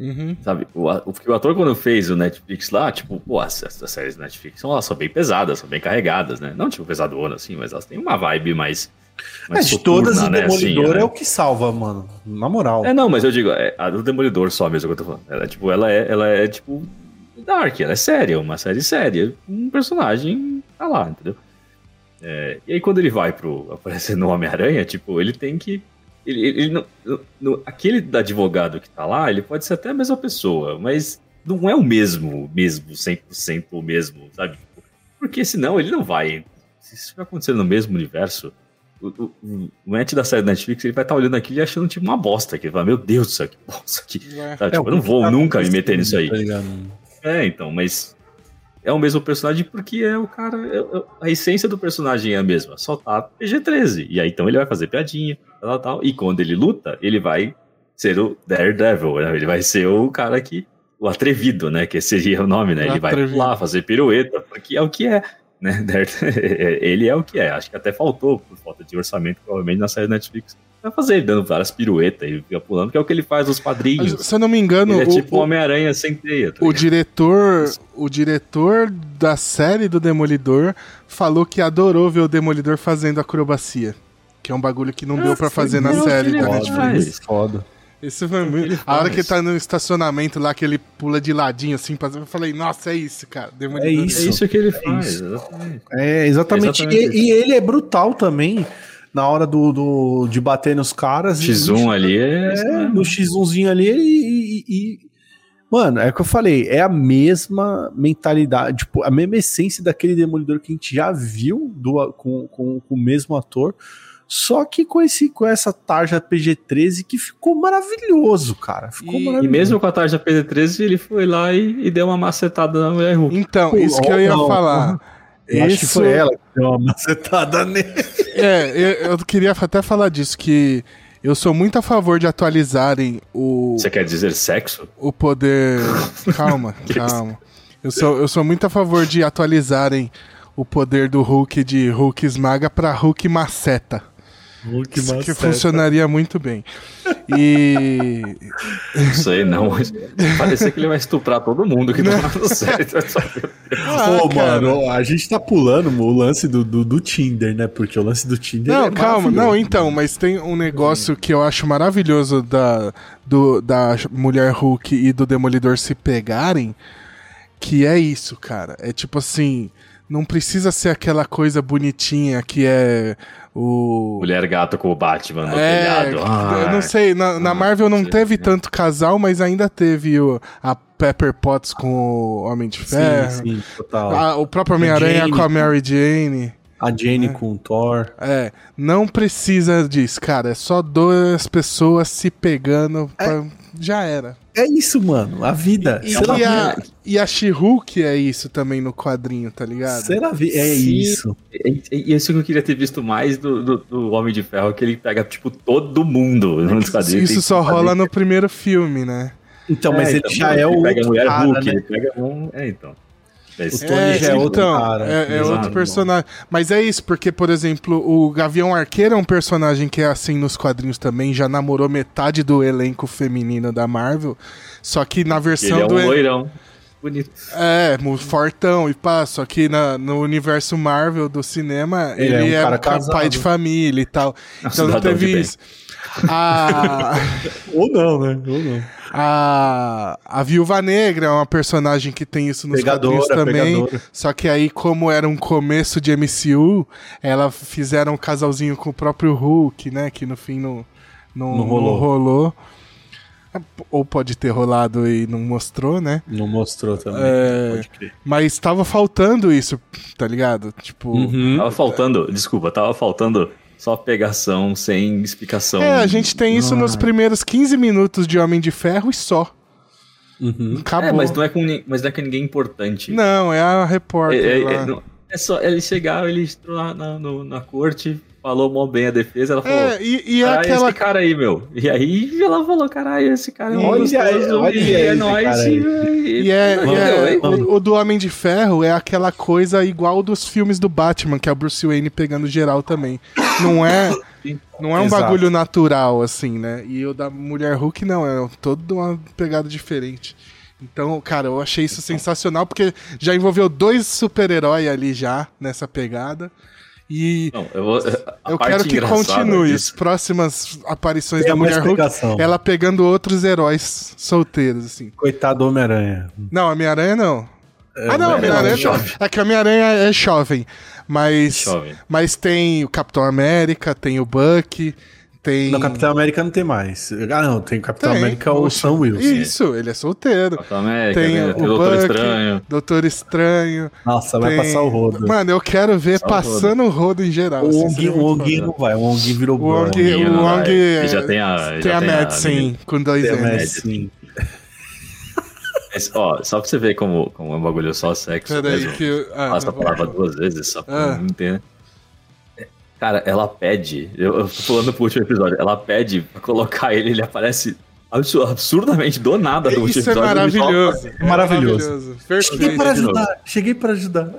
Uhum. Sabe? O, o, o, ator, quando fez o Netflix lá, tipo, pô, as, as séries do Netflix são, elas são bem pesadas, são bem carregadas, né? Não tipo pesadona, assim, mas elas têm uma vibe mais. mais é, de todas, o né? Demolidor assim, é né? o que salva, mano. Na moral. É, não, mas eu digo, é, a do Demolidor só mesmo que eu tô falando. Ela, tipo, ela é, ela é, tipo, dark, ela é séria, uma série séria. Um personagem tá lá, entendeu? É, e aí, quando ele vai pro aparecer no Homem-Aranha, tipo, ele tem que ele, ele não, no, aquele advogado que tá lá, ele pode ser até a mesma pessoa, mas não é o mesmo, mesmo, 100% o mesmo, sabe? Porque senão ele não vai. Se isso vai acontecer no mesmo universo, o, o, o ente da série da Netflix ele vai estar tá olhando aquilo e achando tipo uma bosta. Que ele vai, meu Deus do céu, que bosta aqui. É, tipo, eu não vou tá nunca me meter nisso aí. Tá é, então, mas é o mesmo personagem porque é o cara. É, é, a essência do personagem é a mesma, só tá PG-13. E aí então ele vai fazer piadinha, tal, tal. E quando ele luta, ele vai ser o Daredevil, né? Ele vai ser o cara que. O atrevido, né? Que seria o nome, né? Ele vai lá fazer pirueta, porque é o que é. Né? ele é o que é. Acho que até faltou, por falta de orçamento, provavelmente, na série Netflix vai fazer ele dando várias piruetas e fica pulando, que é o que ele faz nos quadrinhos. Se eu não me engano, ele é tipo o Homem-Aranha sem teia. Tá o diretor, o diretor da série do Demolidor falou que adorou ver o Demolidor fazendo acrobacia, que é um bagulho que não ah, deu para fazer na série da Netflix. Foda. Isso foi muito. A hora que ele tá no estacionamento lá, que ele pula de ladinho assim, eu falei, nossa, é isso, cara. É isso, é isso que ele é faz. É, exatamente. exatamente. E, e, ele é brutal também na hora do, do de bater nos caras. X1 ali é. é no X1zinho ali e, e, Mano, é o que eu falei, é a mesma mentalidade, tipo, a mesma essência daquele Demolidor que a gente já viu do, com, com, com o mesmo ator, só que com, esse, com essa tarja PG-13 que ficou maravilhoso, cara. Ficou e, maravilhoso. E mesmo com a tarja PG-13, ele foi lá e, e, deu uma macetada na mulher Hulk. Então, Pô, isso que eu ia não, falar. Eu Isso... acho que foi ela que deu uma macetada nele. É, eu, eu queria até falar disso, que eu sou muito a favor de atualizarem o. Você quer dizer sexo? O poder. Calma, calma. Eu sou, eu sou muito a favor de atualizarem o poder do Hulk de Hulk esmaga para Hulk maceta. Isso que funcionaria muito bem. E. Não sei, não. Parece que ele vai estuprar todo mundo que tá na série. ah, Pô, mano, a gente tá pulando o lance do, do, do, Tinder, né? Porque o lance do Tinder. Não, é calma, não, então, mas tem um negócio que eu acho maravilhoso da, do, da Mulher Hulk e do Demolidor se pegarem. Que é isso, cara. É tipo assim não precisa ser aquela coisa bonitinha que é o. Mulher gato com o Batman no é, telhado. Ah, eu não sei, na, na Marvel não teve tanto casal, mas ainda teve o, a Pepper Potts com o Homem de Ferro. Sim, sim, total. A, o próprio Homem-Aranha com a Mary Jane. A Jane é. com o Thor. É, não precisa disso, cara. É só duas pessoas se pegando. É. Pra... Já era. É isso, mano. A vida. E, e a, e a She-Hulk é isso também no quadrinho, tá ligado? Será vi é Sim. isso. E isso que eu queria ter visto mais do, do, do, Homem de Ferro, que ele pega, tipo, todo mundo nos quadrinhos. Isso só rola no primeiro filme, né? Então, mas é, ele então, já é o. Ele pega a mulher cara, Hulk, né? ele pega um. É, então. Mas- O Tony já é outro então, cara. É, é outro personagem. Mas é isso, porque, por exemplo, o Gavião Arqueiro é um personagem que é assim nos quadrinhos também, já namorou metade do elenco feminino da Marvel. Só que na versão Ele é um do. loirão. Bonito. É, fortão e pá, só que na- no universo Marvel do cinema, Ele ele, é um é, pai de família e tal. Um Então não teve bem. A, Ou não, né? Ou não. a, a Viúva Negra é uma personagem que tem isso nos Pegadora, quadrinhos também. pegadora. Só que aí, como era um começo de MCU, ela fizeram um casalzinho com o próprio Hulk, né? Que no fim não, não, Não rolou. não rolou. Ou pode ter rolado e não mostrou, né? Não mostrou também. É. Pode crer. Mas tava faltando isso, tá ligado? Tipo. Uhum. Tava faltando, desculpa, tava faltando só pegação sem explicação. É, a gente tem isso nos primeiros 15 minutos de Homem de Ferro e só. Uhum. Acabou. É, mas não é com, mas não é com ninguém importante. Não, é a É, repórter é- lá. é- não- é só ele chegar, ele entrou na, na, no- na corte, falou mó bem a defesa, ela falou. É, e, e é "Caralho, aquela. esse cara aí, meu. E aí ela falou, caralho, esse cara é um Olha gostoso, aí, olha e aí é esse nóis. cara E. E é, e é- o, o do Homem de Ferro é aquela coisa igual dos filmes do Batman, que é o Bruce Wayne pegando geral também. Não é, não é um Exato. bagulho natural, assim, né? E o da Mulher Hulk não, é todo uma pegada diferente. Então, cara, eu achei isso sensacional, porque já envolveu dois super-heróis ali já, nessa pegada. E Não, eu, vou, eu quero que continue disso- as próximas aparições Tem da Mulher Hulk, pegação. ela pegando outros heróis solteiros, assim. Coitado do Homem-Aranha. Não, Homem-Aranha não. ah, não, Homem-Aranha jovem. É que Homem-Aranha é jovem. Mas. Jovem. Mas tem o Capitão América, tem o Buck, tem. No Capitão América não tem mais. Ah, não, tem o Capitão Tem, América o oxe. Sam Wilson. Isso, ele é solteiro. Capitão América, Tem né? o, tem o Doutor Buck, Estranho. Doutor Estranho. Nossa, vai tem- passar o rodo. Mano, eu quero ver passando o rodo em geral. o Onguinho seria o muito Onguinho foda. não vai, o virou O. Onguinho o Wong vai. é- Ele já tem a- tem já a tem a- Madsen com dois Tem N's. Mas, ó, só pra você ver como, como é um bagulho só sexo Peraí mesmo. que eu- ah, Passa a palavra duas vezes, só pra Ah. não entender. Cara, ela pede, eu, eu tô falando pro último episódio, ela pede pra colocar ele, ele aparece absu- absurdamente do nada no último Isso é episódio. só- maravilhoso. É Maravilhoso. Cheguei Perfeito. para ajudar, cheguei para ajudar.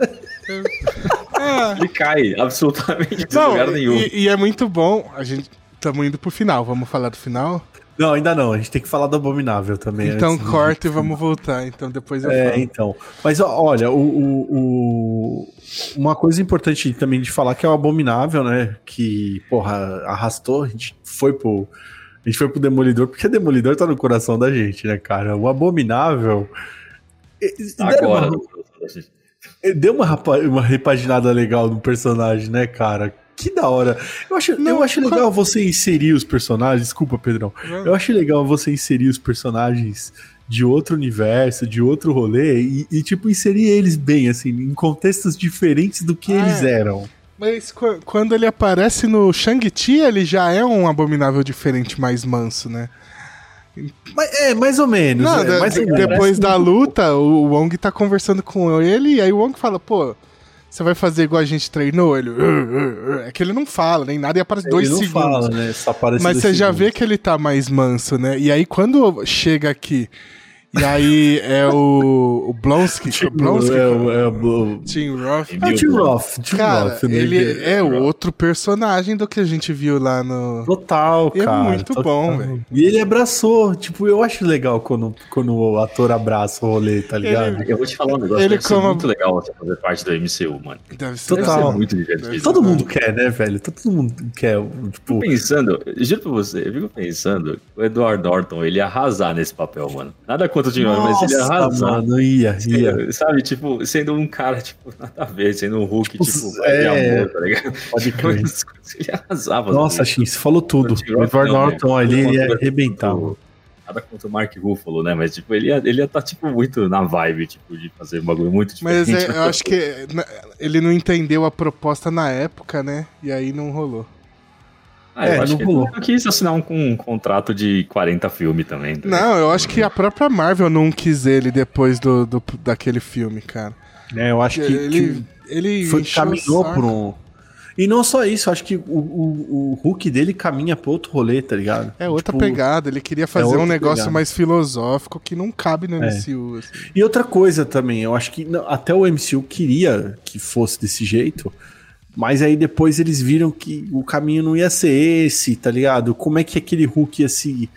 Ah, Ele cai absolutamente de Não, lugar nenhum. e, e é muito bom. A gente estamos indo pro final. Vamos falar do final? Não, ainda não, a gente tem que falar do Abominável também. então corta e vamos voltar. Então depois eu É, falo. então. Mas ó, olha, o, o- o- uma coisa importante também de falar que é o Abominável, né? Que, porra, arrastou, a gente foi pro. A gente foi pro Demolidor, porque Demolidor tá no coração da gente, né, cara? O Abominável. Agora. Deu uma, uma repaginada legal no personagem, né, cara? Que da hora. Eu acho, Não, eu acho legal você inserir os personagens. Desculpa, Pedrão. Não. Eu acho legal você inserir os personagens de outro universo, de outro rolê, e, e, tipo, inserir eles bem, assim, em contextos diferentes do que Ah, eles eram. Mas qu- quando ele aparece no Shang-Chi, ele já é um abominável diferente, mais manso, né? Mas, é, mais ou menos. Não, é, de- mais ou de- menos. depois da luta, o Wong tá conversando com ele, e aí o Wong fala, pô, você vai fazer igual a gente treinou? Ele, "Uh, uh, uh." é que ele não fala nem nada e aparece dois ele não segundos. fala, né? Só aparece Mas dois você já segundos. vê que ele tá mais manso, né? E aí quando chega aqui, e aí é o, o Blonsky, o Tipo, Blonsky, é, o- é o- Tim Roth. é o Tim Roth. Tim Cara, Roth, né? ele é outro personagem do que a gente viu lá no... Total, É cara. muito total. bom, velho. E ele abraçou. Tipo, eu acho legal quando, quando o ator abraça o rolê, tá ligado? Eu vou te falar um negócio, Ele deve ser como- muito legal você fazer parte do MCU, mano. Deve ser Deve Total. ser muito divertido. Todo mundo quer, né, velho? Todo mundo quer. Tipo, Fico pensando, eu juro pra você, eu fico pensando, o Edward Norton, ele ia arrasar nesse papel, mano. Nada contra o Jim Roth, mas ele ia nossa, arrasar. mano, ia, ia. Sabe, tipo, sendo um cara, tipo, nada a ver, sendo um Hulk, Tipo, tipo, é, de amor, tá ligado? Pode crer. ele arrasava. Nossa. Shin, você falou tudo. O Edward Norton né? ali ele ia arrebentar. tipo, Nada contra o Mark Ruffalo, né? Mas, tipo, ele ia, ele ia tá, tipo, muito na vibe, tipo, de fazer um bagulho muito Mas diferente. é, eu acho que na- ele não entendeu a proposta na época, né? E aí não rolou. Ah, eu É, acho não que rolou. ele quis assinar um, um contrato de 40 filmes também. tá? Não, eu acho que a própria Marvel não quis ele depois do, do- daquele filme, cara. É, eu acho que, ele que ele foi, caminhou por um. E não só isso, acho que o, o, o Hulk dele caminha pra outro rolê, tá ligado? É outra tipo, pegada, ele queria fazer um negócio pegada. mais filosófico que não cabe no MCU. É. Assim. E outra coisa também, eu acho que até o MCU queria que fosse desse jeito, mas aí depois eles viram que o caminho não ia ser esse, tá ligado? Como é que aquele Hulk ia se.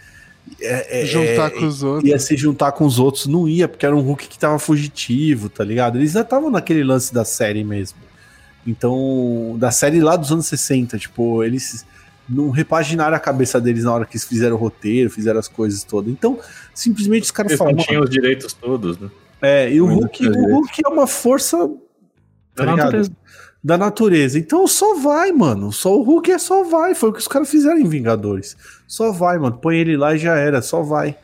É, é, juntar com os outros. Ia se juntar com os outros. Não ia, porque era um Hulk que tava fugitivo, tá ligado? Eles já estavam naquele lance da série mesmo. Então, da série lá dos anos 60, tipo, eles não repaginaram a cabeça deles na hora que eles fizeram o roteiro, fizeram as coisas todas. Então, simplesmente os caras falaram. Eles tinham os direitos todos, né? É, e o Hulk, o Hulk é uma força. Tá natureza. Da natureza. Então só vai, mano. Só o Hulk é só vai. Foi o que os caras fizeram em Vingadores. Só vai, mano. Põe ele lá e já era. Só vai.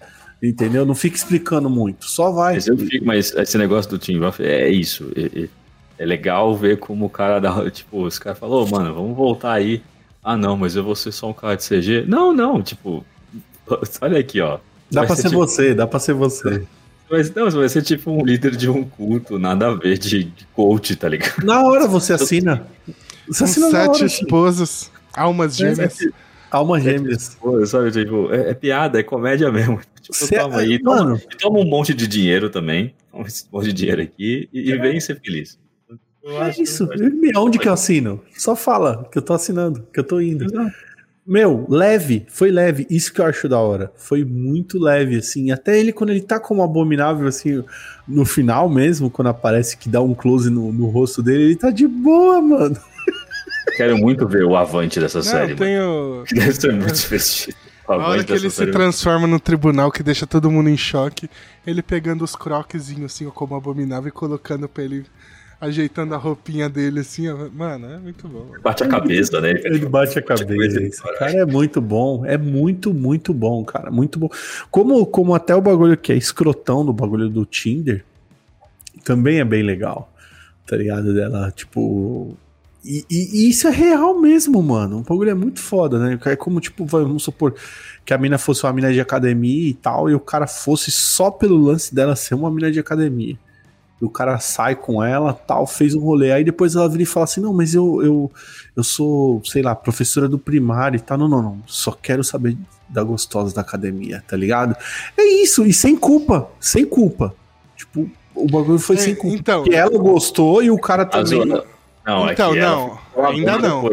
Entendeu? Não fica explicando muito. Só vai. Mas eu fico, mas esse negócio do Buff é isso. É, é, é, legal ver como o cara dá. Tipo, os caras falou, oh, mano, vamos voltar aí. Ah, não, mas eu vou ser só um cara de CG. Não, não, tipo. Olha aqui, ó. Dá pra ser, ser tipo... você, dá pra ser você. Mas não, você vai ser tipo um líder de um culto, nada a ver de, de coach, tá ligado? Na hora você assina. Você assina sete hora, esposas, almas gêmeas. É, almas gêmeas. Sabe, tipo, é, é, piada, é comédia mesmo. Tipo, Cê, toma aí, mano. Toma, toma, um monte de dinheiro também. Toma esse monte de dinheiro aqui e, é. e vem ser feliz. Eu é isso. Onde que eu assino? Só fala que eu tô assinando, que eu tô indo. Exato. Meu, leve, foi leve. Isso que eu acho da hora. Foi muito leve, assim. Até ele, quando ele tá como abominável, assim, no final mesmo, quando aparece que dá um close no, no rosto dele, ele tá de boa, mano. Quero muito ver o avante dessa Não, série. Tenho... Deve ser muito divertido. A hora que ele série. se transforma no tribunal que deixa todo mundo em choque, ele pegando os croquezinhos assim, como abominável e colocando pra ele ajeitando a roupinha dele assim, ó. Mano, é muito bom. Bate a cabeça, né? Ele bate a cabeça. Esse cara é muito bom. É muito, muito bom, cara. Muito bom. Como, como até o bagulho que é escrotão do bagulho do Tinder, também é bem legal. Tá ligado? Dela, tipo. E, e, e, isso é real mesmo, mano. O bagulho é muito foda, né? É como, tipo, vamos supor que a mina fosse uma mina de academia e tal, e o cara fosse só pelo lance dela ser uma mina de academia o cara sai com ela, tal, fez um rolê. Aí depois ela vira e fala assim: Não, mas eu, eu, eu sou, sei lá, professora do primário e tal. Não, não, não. Só quero saber da gostosa da academia, tá ligado? É isso, e sem culpa, sem culpa. Tipo, o bagulho foi é, sem culpa. Então, porque ela gostou e o cara também. Não, é então, é não, ainda não.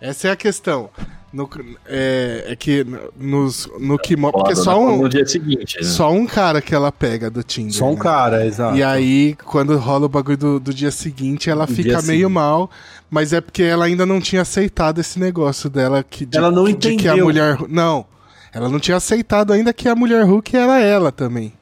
Essa é a questão. No, é, é, que nos, no que porque só um no dia seguinte, né? só um cara que ela pega do Tinder. Só um né? cara, exato. E aí quando rola o bagulho do, do dia seguinte, ela fica meio seguinte. mal, mas é porque ela ainda não tinha aceitado esse negócio dela que de, ela não entendeu. de que a mulher não, ela não tinha aceitado ainda que a mulher Hulk era ela também.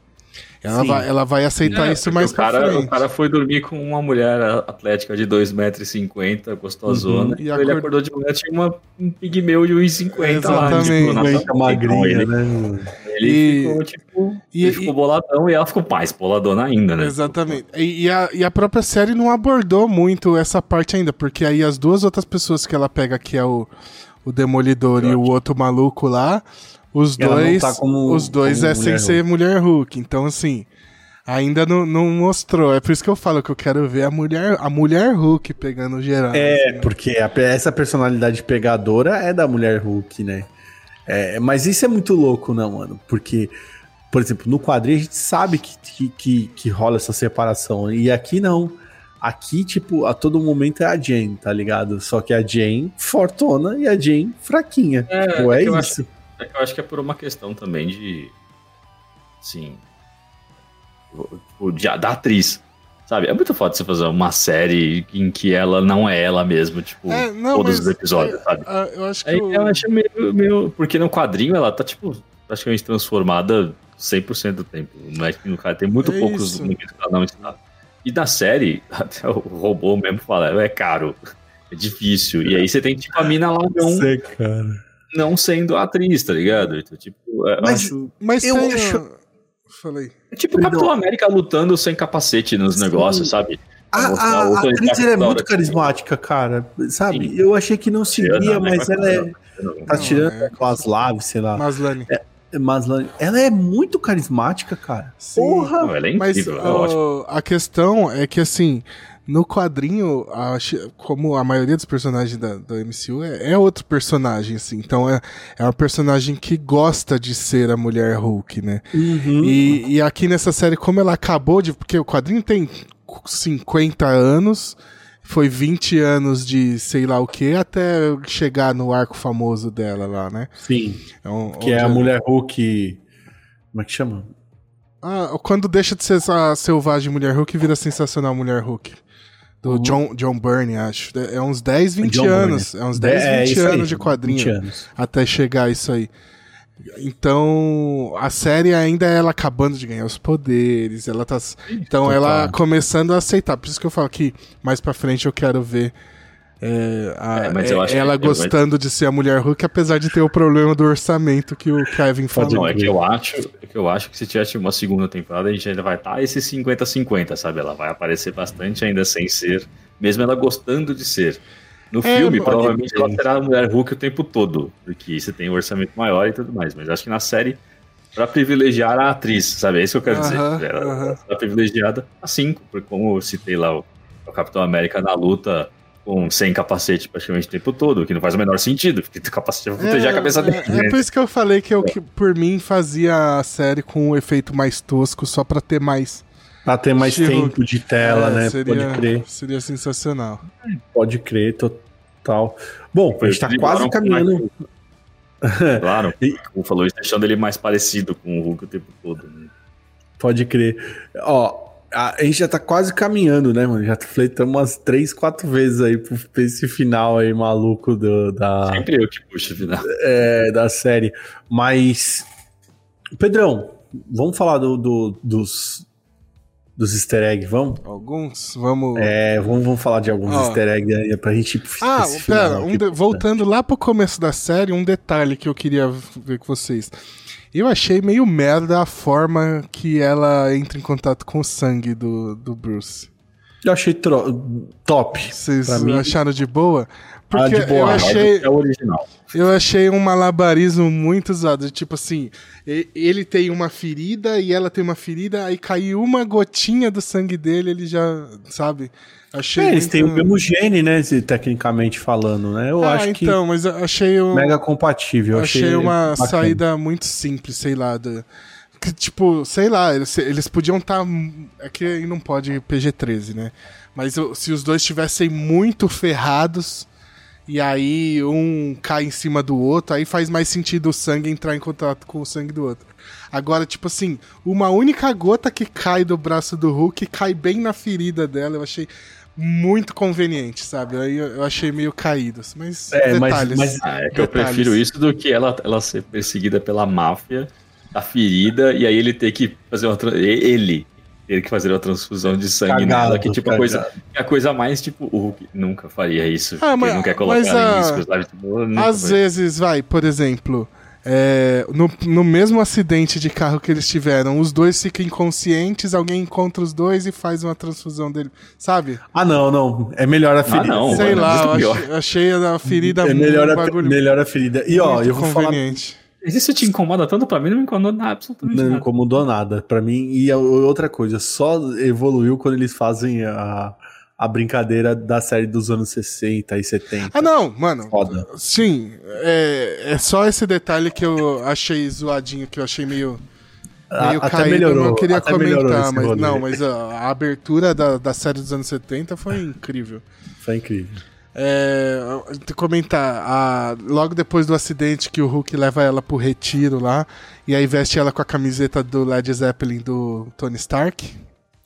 Ela vai, ela vai aceitar é, isso mais o cara, frente. O cara foi dormir com uma mulher atlética de 2,50m, gostosona. Uhum. E então ele acordou de manhã, tinha uma, um pigmeu de 1,50m Exatamente. lá. Tipo, magrinha, ele, né? Ele e, ficou, tipo, e, ele ficou boladão e ela ficou mais boladona ainda, né? Exatamente. E, e, a, e a própria série não abordou muito essa parte ainda, porque aí as duas outras pessoas que ela pega, que é o, o Demolidor e o outro maluco lá os dois, tá como, os dois é sem Hulk. ser mulher Hulk. Então, assim, ainda não, não mostrou. É por isso que eu falo que eu quero ver a mulher, a mulher Hulk pegando geral. É, assim. porque a, essa personalidade pegadora é da mulher Hulk, né? É, mas isso é muito louco, não, mano? Porque, por exemplo, no quadrinho a gente sabe que, que, que, que rola essa separação. E aqui não. Aqui, tipo, a todo momento é a Jane, tá ligado? Só que a Jane fortona e a Jane fraquinha. É, tipo, é, é isso. É que eu acho que é por uma questão também de. Assim. De, da atriz. Sabe? É muito foda você fazer uma série em que ela não é ela mesma, tipo, é, não, todos os episódios, é, sabe? É, eu acho que. Aí, eu... eu acho meio, meio. Porque no quadrinho ela tá, tipo, praticamente transformada 100% do tempo. Não é que no cara tem muito é poucos momentos que ela não está. E na série, até o robô mesmo fala, é caro, é difícil. E aí você tem, tipo, a mina lá não. Sei, cara não sendo atriz, tá ligado? Então, tipo, mas, acho... mas eu tem, acho... Falei. É tipo Perdão. Capitão América lutando sem capacete nos Sim. negócios, sabe? A, a, a atriz é muito carismática, cara. Sabe? Sim. Eu achei que não seria, mas ela é. Tá tirando é, com as laves, sei lá. Maslany. É, Maslany. Ela é muito carismática, cara. Sim. Porra! Não, ela é incrível, mas, é uh, a questão é que, assim, No quadrinho, acho- como a maioria dos personagens da, do MCU é, é outro personagem, assim. Então é, é uma personagem que gosta de ser a mulher Hulk, né? Uhum. E, e aqui nessa série, como ela acabou de. Porque o quadrinho tem 50 anos, foi 20 anos de sei lá o que, até chegar no arco famoso dela lá, né? Sim. É um- Que é a mulher Hulk. Como é que chama? Ah, quando deixa de ser a selvagem mulher Hulk, vira sensacional mulher Hulk. Do John, John Byrne, acho. É uns 10, 20 Uhum. John anos. É uns 10, É, 20 isso aí, anos de quadrinho. 20 anos. até chegar isso aí. Então, a série ainda é ela acabando de ganhar os poderes, ela tá. Então, total. ela começando a aceitar. Por isso que eu falo que mais pra frente eu quero ver é, a- É, mas eu é- acho que- ela eu- gostando de ser a mulher Hulk, apesar de ter o problema do orçamento que o Kevin Não, falou. é que eu acho, é que eu acho que se tivesse uma segunda temporada, a gente ainda vai estar esse 50-50, sabe? Ela vai aparecer bastante ainda sem ser, mesmo ela gostando de ser. No É, filme, provavelmente ela será a mulher Hulk o tempo todo, porque você tem um orçamento maior e tudo mais. Mas acho que na série, pra privilegiar a atriz, sabe? É isso que eu quero Aham, dizer. Ela aham. será privilegiada assim, porque como eu citei lá o, o Capitão América na luta com sem capacete praticamente o tempo todo, que não faz o menor sentido, porque o capacete vai proteger a cabeça dele. é, né? é por isso que eu falei que eu, que, por mim, fazia a série com um efeito mais tosco, só pra ter mais. Pra ter mais She-Hulk. tempo de tela, É, né? Seria, Pode crer. Seria sensacional. Pode crer, total. Bom, a gente tá quase caminhando. Claro, E- como falou isso, deixando ele mais parecido com o Hulk o tempo todo. né? Pode crer. Ó, a, gente já tá quase caminhando, né, mano? Já fletamos umas três, quatro vezes aí pro- pra esse final aí maluco do- da, Sempre eu que puxo o final. é, da série. Mas, Pedrão, vamos falar do, do- dos, dos easter eggs, vamos? Alguns, vamos. É, vamos, vamos falar de alguns Ó. easter eggs aí pra gente Ah, pera, um de- voltando lá pro começo da série, um detalhe que eu queria ver com vocês. Eu achei meio merda a forma que ela entra em contato com o sangue do, do Bruce. Eu achei top. Vocês acharam de boa? Porque Ah, de boa. eu achei, É o original. eu achei um malabarismo muito usado. Tipo assim, ele tem uma ferida e ela tem uma ferida, aí caiu uma gotinha do sangue dele, ele já, sabe? Achei É, eles muito- têm o mesmo gene, né? Tecnicamente falando, né? Eu ah, acho que então, mas eu achei um... mega compatível. Eu achei uma bacana. saída muito simples, sei lá. da- que, tipo, sei lá, eles, eles podiam estar. é que aí não pode PG-13, né? Mas se os dois estivessem muito ferrados e aí um cai em cima do outro, aí faz mais sentido o sangue entrar em contato com o sangue do outro. Agora, tipo assim, uma única gota que cai do braço do Hulk cai bem na ferida dela, eu achei muito conveniente, sabe? Aí eu, eu achei meio caído. Mas É, mas- detalhes. mas- Ah, é que eu Detalhes. prefiro isso do que ela, ela ser perseguida pela máfia, tá ferida, e aí ele ter que fazer uma. Ele ter que fazer uma transfusão de sangue Cagado, nela, que tipo a coisa, é a coisa mais tipo, o Hulk nunca faria isso. Ah, porque mas- ele não quer colocar mas em risco, sabe? Tipo, Às vezes, vai, por exemplo, é, no, no mesmo acidente de carro que eles tiveram, os dois ficam inconscientes, alguém encontra os dois e faz uma transfusão dele, sabe? Ah, não, não. É melhor a ferida. não, Sei mano, lá, muito eu pior. achei, achei a ferida É melhor um a, bagulho melhor a ferida. E ó, muito eu vou falar. Mas isso te incomoda tanto pra mim, não me incomoda nada, absolutamente Não nada. incomodou nada pra mim. E a- outra coisa, só evoluiu quando eles fazem a, a brincadeira da série dos anos 60 e 70. Ah, não, mano. Foda. Sim, é, é só esse detalhe que eu achei zoadinho, que eu achei meio. Meio até caído, melhorou, eu não queria comentar, mas rolê. não, mas a, a abertura da, da série dos anos 70 foi incrível. Foi incrível. É, comentar, a- logo depois do acidente que o Hulk leva ela pro retiro lá, e aí veste ela com a camiseta do Led Zeppelin do Tony Stark,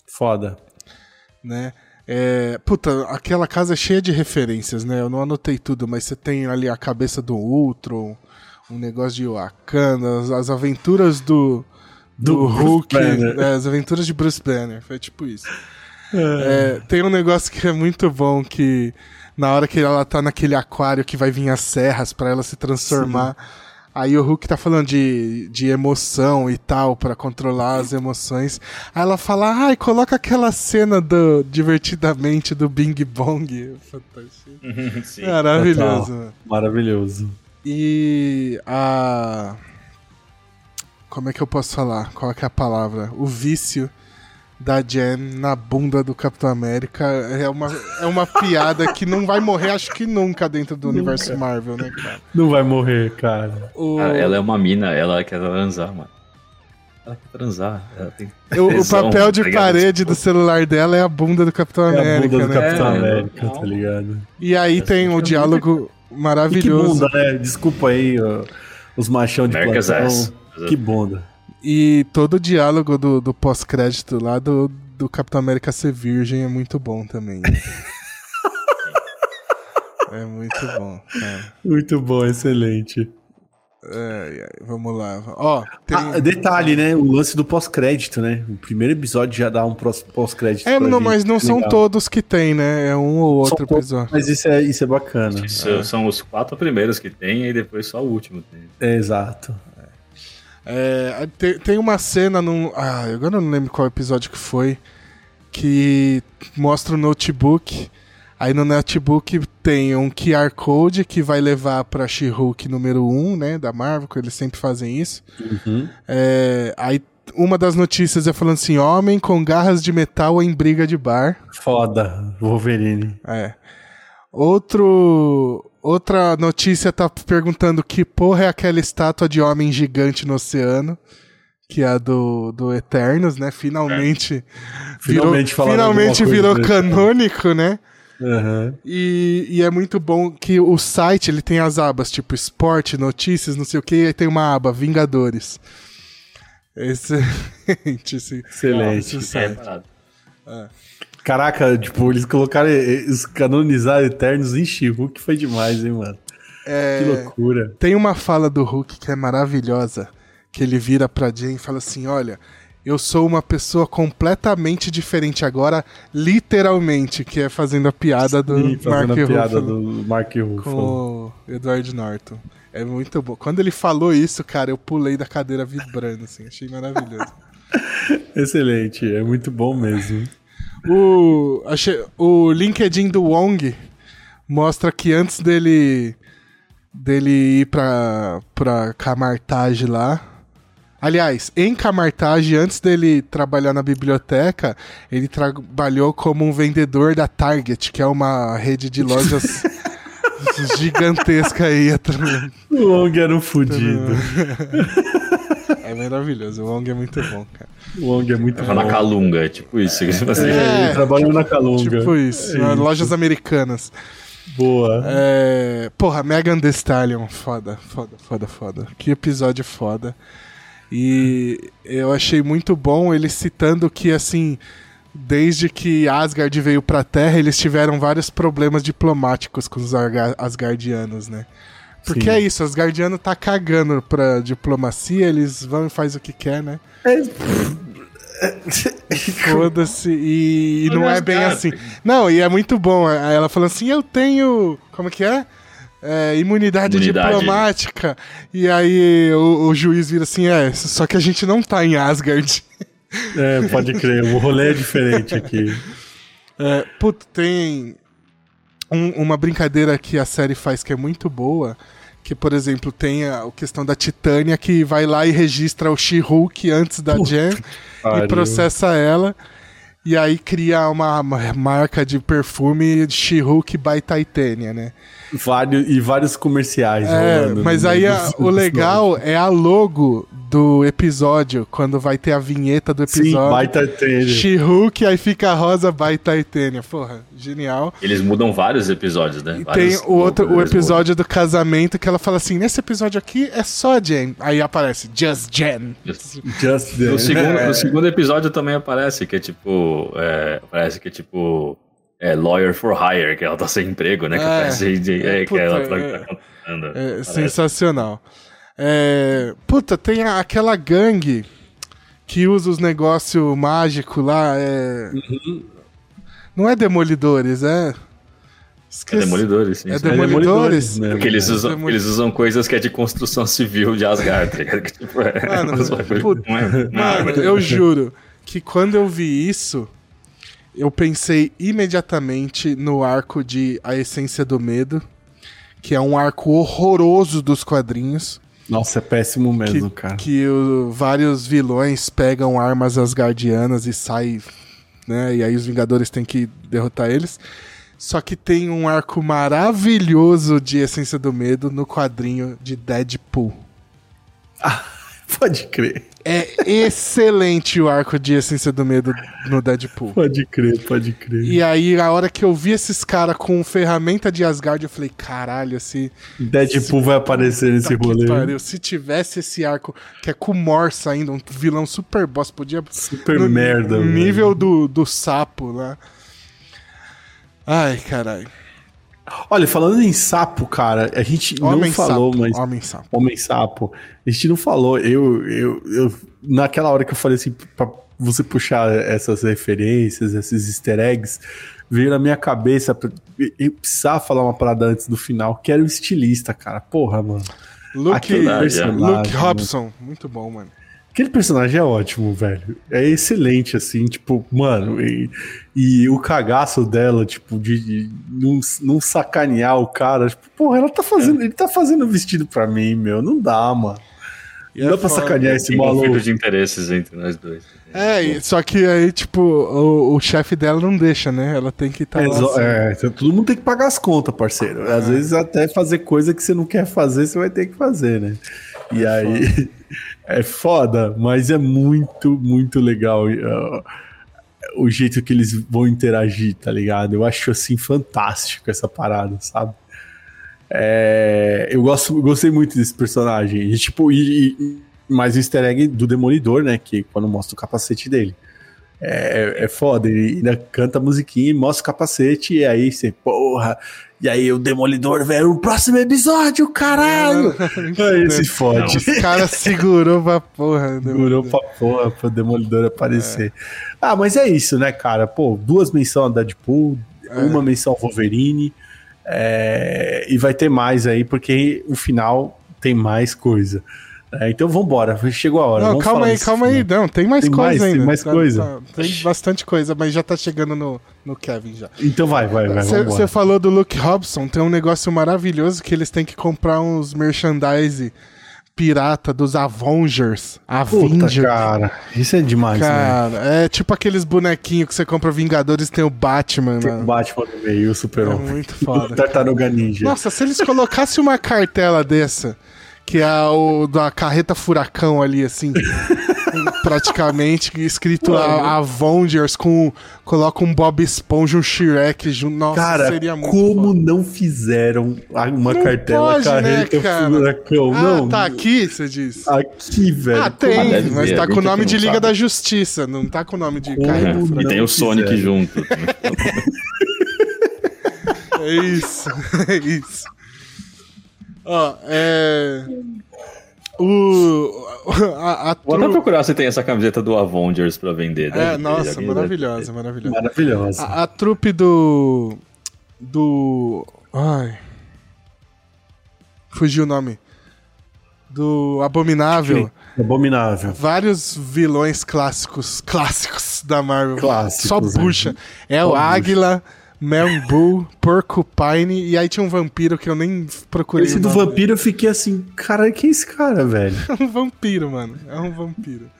Foda. né? É, puta, aquela casa é cheia de referências, né? Eu não anotei tudo, mas você tem ali a cabeça do Ultron, um negócio de Wakanda, as, as aventuras do, do, Do Hulk, né, as aventuras de Bruce Banner, foi tipo isso. É, tem um negócio que é muito bom que na hora que ela tá naquele aquário que vai vir as serras pra ela se transformar, aí o Hulk tá falando de, de emoção e tal pra controlar as emoções. Aí ela fala: "Ai, coloca aquela cena do divertidamente do Bing Bong". Fantástico. Sim. Maravilhoso. Total. Maravilhoso. E a como é que eu posso falar? Qual é é a palavra? O vício da Jen na bunda do Capitão América é uma, é uma piada que não vai morrer, acho que nunca dentro do universo Marvel, né, cara? Não vai morrer, cara. O, Cara, ela é uma mina, ela quer transar, mano. Ela quer transar. Ela tem o, o tesão, papel de tá parede do celular dela é a bunda do Capitão É a América, bunda do né? Capitão É, América, tá ligado? E aí tem o diálogo E que maravilhoso. bunda, né? Desculpa aí, ó, os machão de America's. Que bunda. E todo o diálogo do, do pós-crédito lá do, do Capitão América ser virgem é muito bom também. é muito bom, cara. Muito bom, excelente. Ai, vamos lá. Ó, tem... Ah, detalhe, né? O lance do pós-crédito, né? O primeiro episódio já dá um pós-crédito. É, pra não, mas não são Legal. todos que tem, né? É um ou outro São episódio. Mas isso é, isso é bacana. Isso São os quatro primeiros que tem e depois só o último tem. É, exato. É, tem, tem uma cena num. Ah, agora eu não lembro qual episódio que foi. Que mostra o notebook. Aí no notebook tem um QR Code que vai levar pra She-Hulk número 1, né? Da Marvel, que eles sempre fazem isso. Uhum. É, aí uma das notícias é falando assim: homem com garras de metal em briga de bar. Foda, Wolverine. É. Outro. Outra notícia tá perguntando que porra é aquela estátua de homem gigante no oceano. Que é a do, do Eternos, né? Finalmente. Virou, Finalmente falaram finalmente virou canônico, né? Aham. E, e é muito bom que o site ele tem as abas tipo esporte, notícias, não sei o que, e aí tem uma aba Vingadores. Excelente esse, Excelente. esse É, site. Caraca, tipo, eles colocaram, eles canonizaram Eternos em She-Hulk, que foi demais, hein, mano? É, Que loucura. Tem uma fala do Hulk que é maravilhosa, que ele vira pra Jane e fala assim, olha, eu sou uma pessoa completamente diferente agora, literalmente, que é fazendo a piada do Sim, fazendo Mark a piada Ruffalo do Mark com Ruffalo. o Edward Norton. É muito bom. Quando ele falou isso, cara, eu pulei da cadeira vibrando, assim, achei maravilhoso. Excelente, é muito bom mesmo. O, achei, o LinkedIn do Wong mostra que antes dele dele ir pra, pra Camartage lá. Aliás, em Camartage, antes dele trabalhar na biblioteca, ele trabalhou como um vendedor da Target, que é uma rede de lojas gigantesca aí. O Long era um fudido. É maravilhoso, o Wong é muito bom, cara. O Long é muito na bom. Calunga, é tipo isso. que você- É. Ele trabalhou na Calunga. Tipo isso, É isso. lojas americanas. Boa. É, porra, Megan Thee Stallion, foda, foda, foda, foda. Que episódio foda. E eu achei muito bom ele citando que, assim, desde que Asgard veio pra Terra, eles tiveram vários problemas diplomáticos com os Asgardianos, né? Porque Sim. é isso, Asgardiano tá cagando pra diplomacia, eles vão e faz o que quer, né? Foda-se, e, e não é bem assim. Não, e é muito bom. Aí Ela falando assim: eu tenho. Como que é? É, imunidade, Imunidade. diplomática. E aí o, o juiz vira assim: é, só que a gente não tá em Asgard. É, pode crer. O rolê é diferente aqui. É, puto, tem um- uma brincadeira que a série faz que é muito boa. Que, por exemplo, tem a, questão da Titânia que vai lá e registra o She-Hulk antes da Jen e pariu. processa ela. E aí cria uma, uma marca de perfume She-Hulk by Titânia, né? Vários, e vários comerciais É, rolando mas no- aí a- o legal é a logo do episódio, quando vai ter a vinheta do Sim, episódio. baita tênis. She-Hulk, aí fica rosa by Titânia. Porra, genial. Eles mudam vários episódios, né? E Vários tem o outro, o episódio do casamento que ela fala assim: nesse episódio aqui é só Jen. Aí aparece Just Jen. mudam. Just No Dance. segundo, É. no segundo episódio também aparece que é tipo. É, parece que é tipo. É lawyer for hire, que ela tá sem emprego, né? Que É. aparece de, é, que Puta, ela tá, é- tá contando. É sensacional. É, puta, tem a- aquela gangue que usa os negócios mágicos lá. É... Não é Demolidores, é. É Esqueci. Demolidores, sim. É. Demolidores? mesmo. Porque eles usam, eles usam coisas que é de construção civil de Asgard, tá ligado? Que, tipo, é, Mano, puta, é- é Mano, eu juro que quando eu vi isso, eu pensei imediatamente no arco de A Essência do Medo, que é um arco horroroso dos quadrinhos. Nossa, é péssimo mesmo, que, cara. Que o, vários vilões pegam armas asgardianas e saem, né? E aí os Vingadores têm que derrotar eles. Só que tem um arco maravilhoso de Essência do Medo no quadrinho de Deadpool. Ah, pode crer. É excelente o arco de Essência do Medo no Deadpool. Pode crer, pode crer. E aí, a hora que eu vi esses caras com ferramenta de Asgard, eu falei, caralho, se. Deadpool se... vai aparecer nesse rolê. Pariu. Se tivesse esse arco, que é com Morsa ainda, um vilão super boss, podia. Super no, merda, Nível do, do sapo lá. Ai, caralho. Olha, falando em sapo, cara, a gente Homem não falou, sapo, mas. Homem sapo. Homem sapo. A gente não falou. Eu, eu, eu. Naquela hora que eu falei assim, pra você puxar essas referências, esses easter eggs, veio na minha cabeça. Eu precisava falar uma parada antes do final, que era o estilista, cara. Porra, mano. Luke, Luke Robson. Muito bom, mano. Aquele personagem é ótimo, velho. É excelente, assim, tipo, mano. E, e o cagaço dela, tipo, de, de não, não, sacanear o cara. Tipo, porra, ela tá fazendo. É. Ele tá fazendo vestido pra mim, meu. Não dá, mano. E não é dá pra sacanear esse maluco. de interesses entre nós dois. É, só que aí, tipo, o, o chefe dela não deixa, né? Ela tem que estar tá é, lá. É, assim. todo mundo tem que pagar as contas, parceiro. Às é. vezes até fazer coisa que você não quer fazer, você vai ter que fazer, né? E é aí. Foda. É foda, mas é muito, muito legal uh, o jeito que eles vão interagir, tá ligado? Eu acho assim fantástico essa parada, sabe? É, eu gosto, gostei muito desse personagem. E, tipo, e, e, mais o easter egg do Demolidor, né? Que quando mostra o capacete dele. É, é foda, ele ainda canta a musiquinha e mostra o capacete, e aí você, porra, e aí o Demolidor, velho, o próximo episódio, caralho! aí se fode. Os caras segurou pra porra. Segurou pra porra pro Demolidor aparecer. É. Ah, mas é isso, né, cara? Pô, duas menções a Deadpool, é. uma menção ao Wolverine, é... e vai ter mais aí, porque o final tem mais coisa. É, então vambora, chegou a hora. Não, calma aí, calma aí. Não, tem mais tem coisa mais, ainda. Tem mais tá, coisa? Tá, tem bastante coisa, mas já tá chegando no, no Kevin já. Então vai, vai, vai. Você falou do Luke Robson, tem um negócio maravilhoso que eles têm que comprar uns merchandise pirata dos Avengers. Avengers. Puta, cara, isso é demais, né? cara, né? é tipo aqueles bonequinhos que você compra Vingadores tem o Batman, Tem o Batman no meio, o Super-Homem. É muito foda. Tartaruga Ninja. Nossa, se eles colocassem uma cartela dessa que é o da carreta furacão ali, assim. praticamente, escrito a, Avengers com. Coloca um Bob Esponja, um Shrek junto. Nossa, cara, seria muito como foda. não fizeram uma não cartela pode, carreta né, furacão? Ah, não. tá aqui, você diz? Aqui, velho. Ah, tem, ah, mas tá com o nome de Liga sabe. da Justiça, não tá com o nome de como carreta furacão. E tem o Sonic fizeram. junto. é isso, é isso. Ó, é. O. A, a Vou até procurar se tem essa camiseta do Avengers pra vender. É, nossa, maravilhosa, maravilhosa. Maravilhosa. A, a trupe do. Do. Ai. Fugiu o nome. Do Abominável. Abominável. Vários vilões clássicos, clássicos da Marvel. Clássicos. Só bucha. É, é o Águila. Bull, Porcupine, e aí tinha um vampiro que eu nem procurei. Esse do vampiro eu fiquei assim, cara, que é esse cara, velho? É um vampiro, mano. É um vampiro.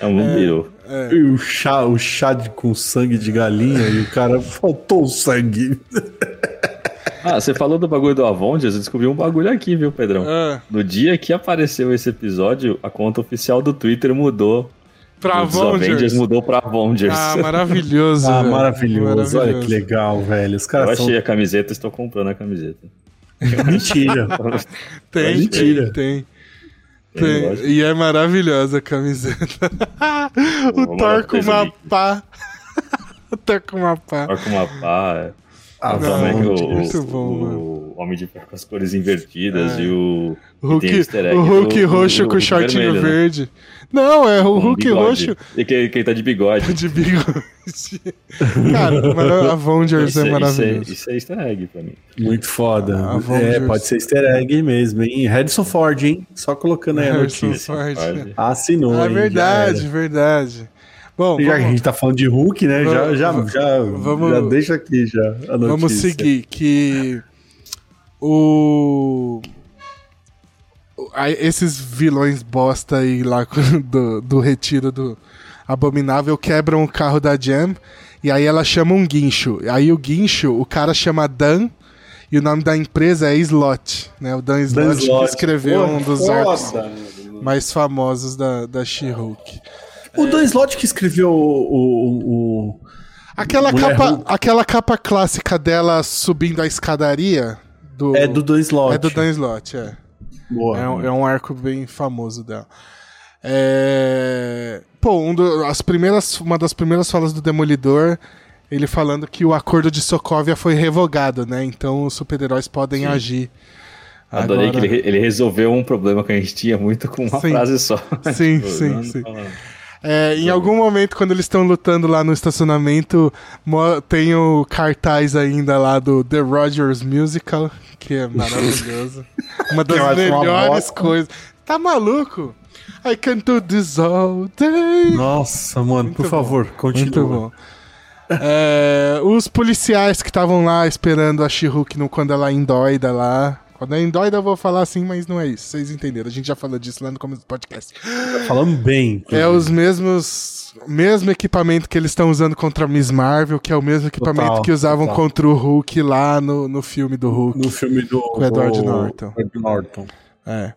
É um vampiro. É, é. E o chá, o chá de, com sangue de galinha e o cara faltou o sangue. Ah, você falou do bagulho do Avengers, eu descobri um bagulho aqui, viu, Pedrão? É. No dia que apareceu esse episódio, a conta oficial do Twitter mudou pra Avengers. Avengers mudou pra Avengers. Ah, maravilhoso. ah, maravilhoso. maravilhoso. Olha que legal, velho. Os caras Eu achei são... a camiseta, estou comprando a camiseta. Mentira. tem, Mentira. tem, tem. tem. E é maravilhosa a camiseta. o Thor com uma pá. o Thor com uma pá. Thor com uma pá, é. Ah, Não, também o, muito bom, o, mano. o Homem de Ferro com as cores invertidas é. e o. O Hulk, o Hulk do, roxo do, do, com shortinho vermelho, né? verde. Né? Não, é o Hulk bigode. roxo. E que, que ele tá de bigode. de bigode. Cara, Avengers isso, é, é maravilhoso. Isso é, isso é easter egg pra mim. Muito foda. É, pode ser easter egg mesmo, hein? Harrison Ford, hein? Só colocando aí a notícia. Ford. Assinou, Ah, verdade, verdade. Bom, já vamos... que a gente tá falando de Hulk, né? Vamos, já, já, já, vamos, já deixa aqui já a notícia. Vamos seguir, que o esses vilões bosta aí lá do, do retiro do Abominável quebram o carro da Jam e aí ela chama um guincho. Aí o guincho, o cara chama Dan e o nome da empresa é Slot, né? O Dan Slot, Dan Slot. que escreveu Pô, um dos arcos mais famosos da, da She-Hulk. O Dan Slott que escreveu o. o, o- Aquela Mulher capa, Hulk. aquela capa clássica dela subindo a escadaria do É do Dan Slott. É do Dan Slott, é. Boa. É um, é um arco bem famoso dela. É... Pô, um do- as primeiras, uma das primeiras falas do Demolidor, ele falando que o acordo de Sokovia foi revogado, né? Então os super-heróis podem agir. Adorei Agora- que ele, ele resolveu um problema que a gente tinha muito com uma Sim. frase só. Sim, Tipo, sim, sim. É, em algum momento, quando eles estão lutando lá no estacionamento, tem o cartaz ainda lá do The Rogers Musical, que é maravilhoso. Uma das uma melhores bosta. coisas. Tá maluco? I can do this all day. Nossa, mano, por bom. favor, continua. Muito bom. É, os policiais que estavam lá esperando a no- quando ela é indóida lá. Quando é eu vou falar assim, mas não é isso. Vocês entenderam. A gente já falou disso lá no começo do podcast. Falando bem. É os mesmos. Mesmo equipamento que eles estão usando contra a Miss Marvel, que é o mesmo equipamento Total, que usavam total. contra o Hulk lá no, no filme do Hulk. No filme do. Com o Edward do- Norton. Edward Norton. É.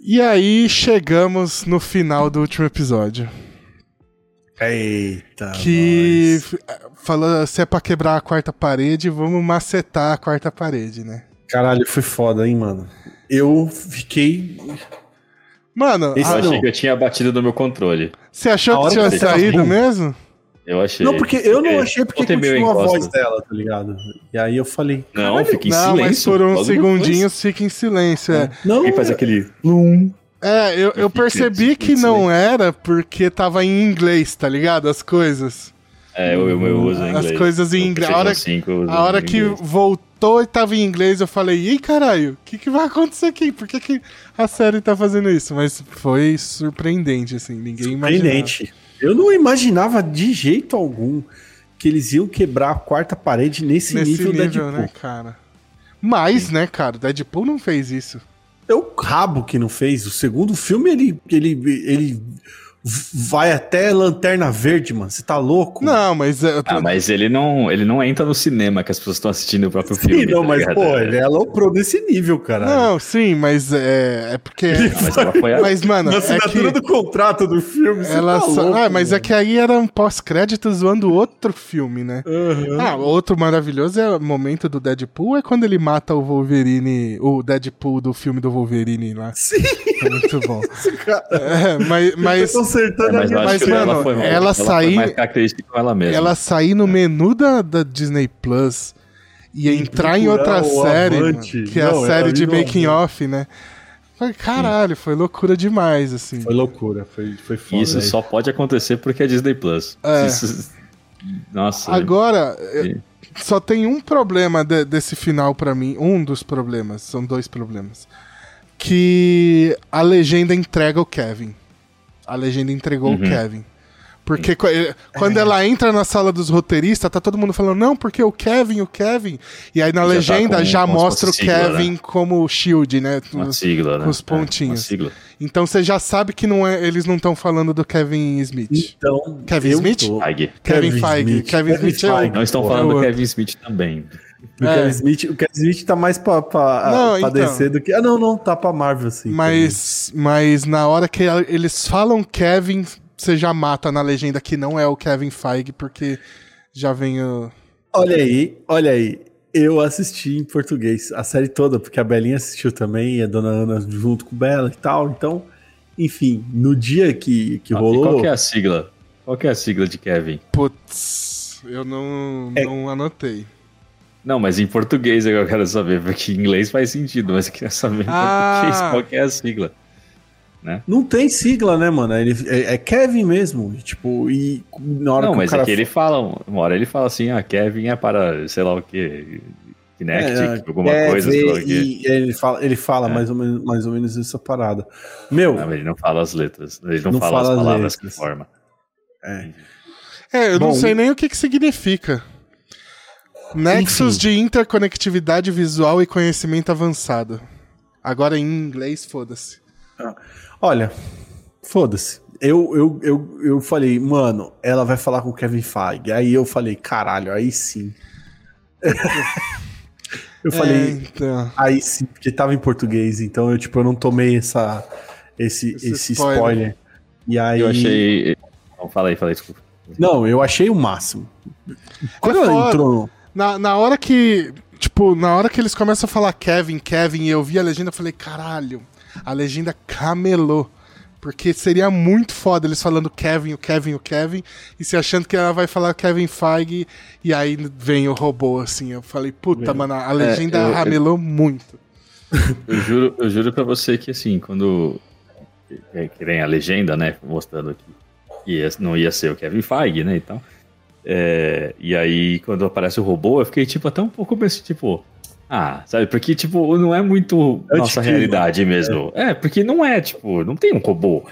E aí chegamos no final do último episódio. Eita. Que nós. falou, se é pra quebrar a quarta parede, vamos macetar a quarta parede, né? Caralho, foi foda, hein, mano. Eu fiquei. Mano, Eu achei não. que eu tinha batido no meu controle. você achou que tinha saído mesmo? Eu achei. Não, porque eu não É, achei porque continua a encosta. voz dela, tá ligado? E aí eu falei. Não, fica em não, silêncio. mas por uns segundinhos fica em silêncio, é. Não. Quem faz aquele. É, eu, eu percebi em que não era porque tava em inglês, tá ligado? As coisas. É, eu, eu, eu uso em As inglês. coisa em Eu inglês. A hora- uso A hora em que inglês. Voltou e tava em inglês, eu falei, ei caralho, o que, que vai acontecer aqui? Por que, que a série tá fazendo isso? Mas foi surpreendente, assim, ninguém imaginava. Surpreendente. Eu não imaginava de jeito algum que eles iam quebrar a quarta parede nesse, Nesse nível, nível, Deadpool. né, cara? Mas, né, cara, Deadpool não fez isso. É o rabo que não fez. O segundo filme, ele, ele, ele vai até Lanterna Verde, mano. Você tá louco? Não, mas... é, Ah, mas ele não, ele não entra no cinema que as pessoas estão assistindo o próprio Sim, filme. não, tá mas, ligado? pô, É. ele aloprou nesse nível, cara. Não, sim, mas é, é porque... Ah, mas ela foi a... Mas, mano, Na é assinatura que... do contrato do filme, você Ela tá só- louco, ah, mas é que aí era um pós-crédito zoando outro filme, né? Aham. Ah, outro maravilhoso é o momento do Deadpool, é quando ele mata o Wolverine, o Deadpool do filme do Wolverine lá. Sim, É muito bom. cara. É, mas, mas Tô acertando É, mas a acho mas, mano, ela foi, ela foi sair- mais característica com ela mesma. ela sair no menu da, da Disney Plus e entrar em outra série, mano, que é Não, a é série de making off, né? Foi, caralho, foi loucura demais, assim. Foi loucura, foi, foi foda. Isso aí. só pode acontecer porque é Disney Plus. É. Isso- Nossa. Agora, eu- Sim. só tem um problema de- desse final pra mim. Um dos problemas. São dois problemas. Que a legenda entrega o Kevin. A legenda entregou o Uhum. Kevin. Porque qu- quando ela entra na sala dos roteiristas, tá todo mundo falando, não, porque o Kevin, o Kevin. E aí na Já tá legenda com- já mostra o sigla, Kevin como Shield, né? Uma sigla, né? com os É, uma pontinhos. sigla. Então você já sabe que não é, eles não estão falando do Kevin Smith. Então, Kevin Smith? tô- Feige. Kevin Feige. Kevin Smith é o- Não estão É falando o do outro. Kevin Smith também. O, É. Kevin Smith, o Kevin Smith tá mais pra, pra, Não, pra então. DC do que. Ah, não, não, tá pra Marvel, sim. Mas, mas na hora que eles falam Kevin, você já mata na legenda que não é o Kevin Feige, porque já vem o. Olha aí, olha aí. Eu assisti em português a série toda, porque a Belinha assistiu também, e a dona Ana junto com Bela e tal. Então, enfim, no dia que, que Ah, rolou. qual que é a sigla? Qual que é a sigla de Kevin? Putz, eu não, É. não anotei. Não, mas em português é que eu quero saber, porque em inglês faz sentido, mas eu queria saber em Ah. português qual que é a sigla. Não tem sigla, né, mano? Ele, é, é Kevin mesmo. Tipo, e na hora Não, que mas o cara é que ele fala, uma hora ele fala assim, ah, Kevin é para, sei lá o que, Kinect, É, alguma é, coisa, vê, sei lá o que. e ele fala, ele fala É. mais, ou menos, mais ou menos essa parada. Meu, Não, mas ele não fala as letras, ele não, Não fala, fala as as palavras letras. que forma. é, É, eu não Bom, sei nem o que, que significa. Nexus Enfim. de interconectividade visual e conhecimento avançado. Agora em inglês, foda-se. Olha, foda-se. Eu, eu, eu, eu falei, mano, ela vai falar com o Kevin Feige. Aí eu falei, caralho, aí sim. eu falei, É, então. aí sim, porque tava em português, então eu, tipo, eu não tomei essa, esse, Esse esse, spoiler. spoiler. E aí. Eu achei. Não, fala aí, desculpa. Não, eu achei o máximo. Quando ela É foda. entrou. Na, na hora que. Tipo, na hora que eles começam a falar Kevin, Kevin, e eu vi a legenda, eu falei, caralho, a legenda camelou. Porque seria muito foda eles falando Kevin, o Kevin, o Kevin, e se achando que ela vai falar Kevin Feige, e aí vem o robô, assim. Eu falei, puta, mano, a legenda eu- eu- ramelou muito. Eu juro, eu juro pra você que assim, quando. Que, que vem a legenda, né? Mostrando aqui. Que não ia ser o Kevin Feige, né? Então. É, e aí, quando aparece o robô, eu fiquei, tipo, até um pouco assim, tipo. Ah, sabe? Porque, tipo, não é muito É nossa realidade mesmo. É. porque não é, tipo, não tem um robô.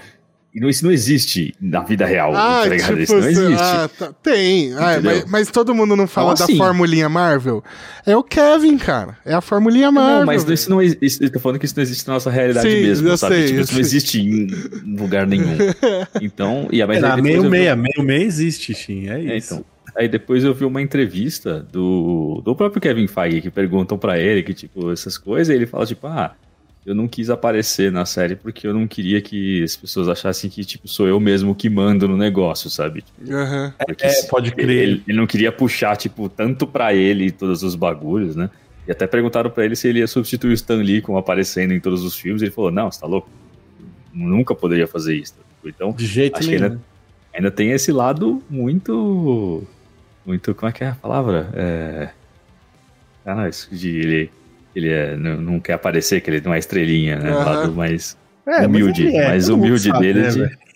E não- isso não existe na vida real, Ah, tá ligado? tipo, isso não cê- existe. ah, tá- tem. Ah, mas, mas todo mundo não fala Então, da assim- formulinha Marvel. É o Kevin, cara. É a formulinha Marvel. Não, mas isso não existe. Eu tô falando que isso não existe na nossa realidade Sim, mesmo, eu sabe? sei, tipo, eu isso não sei. existe em lugar nenhum. Então, e a mas É, aí na depois meio eu vi- meia, meio meia existe, sim. É É, isso. então. Aí depois eu vi uma entrevista do, do próprio Kevin Feige que perguntam pra ele que, tipo, essas coisas, e ele fala, tipo, ah, eu não quis aparecer na série porque eu não queria que as pessoas achassem que, tipo, sou eu mesmo que mando no negócio, sabe? Aham. Porque É, pode crer. Ele, ele não queria puxar, tipo, tanto pra ele todos os bagulhos, né? E até perguntaram pra ele se ele ia substituir o Stan Lee como aparecendo em todos os filmes. Ele falou, não, você tá louco? Nunca poderia fazer isso. Então, De jeito Acho que nenhum. ainda- ainda tem esse lado muito. Muito. Como é que é a palavra? É. Ah, não, isso de ele. Ele é, não, não quer aparecer, que ele não é estrelinha, né? Aham. Lado mais É, mas humilde. ele é, mais humilde sabe, dele né, de.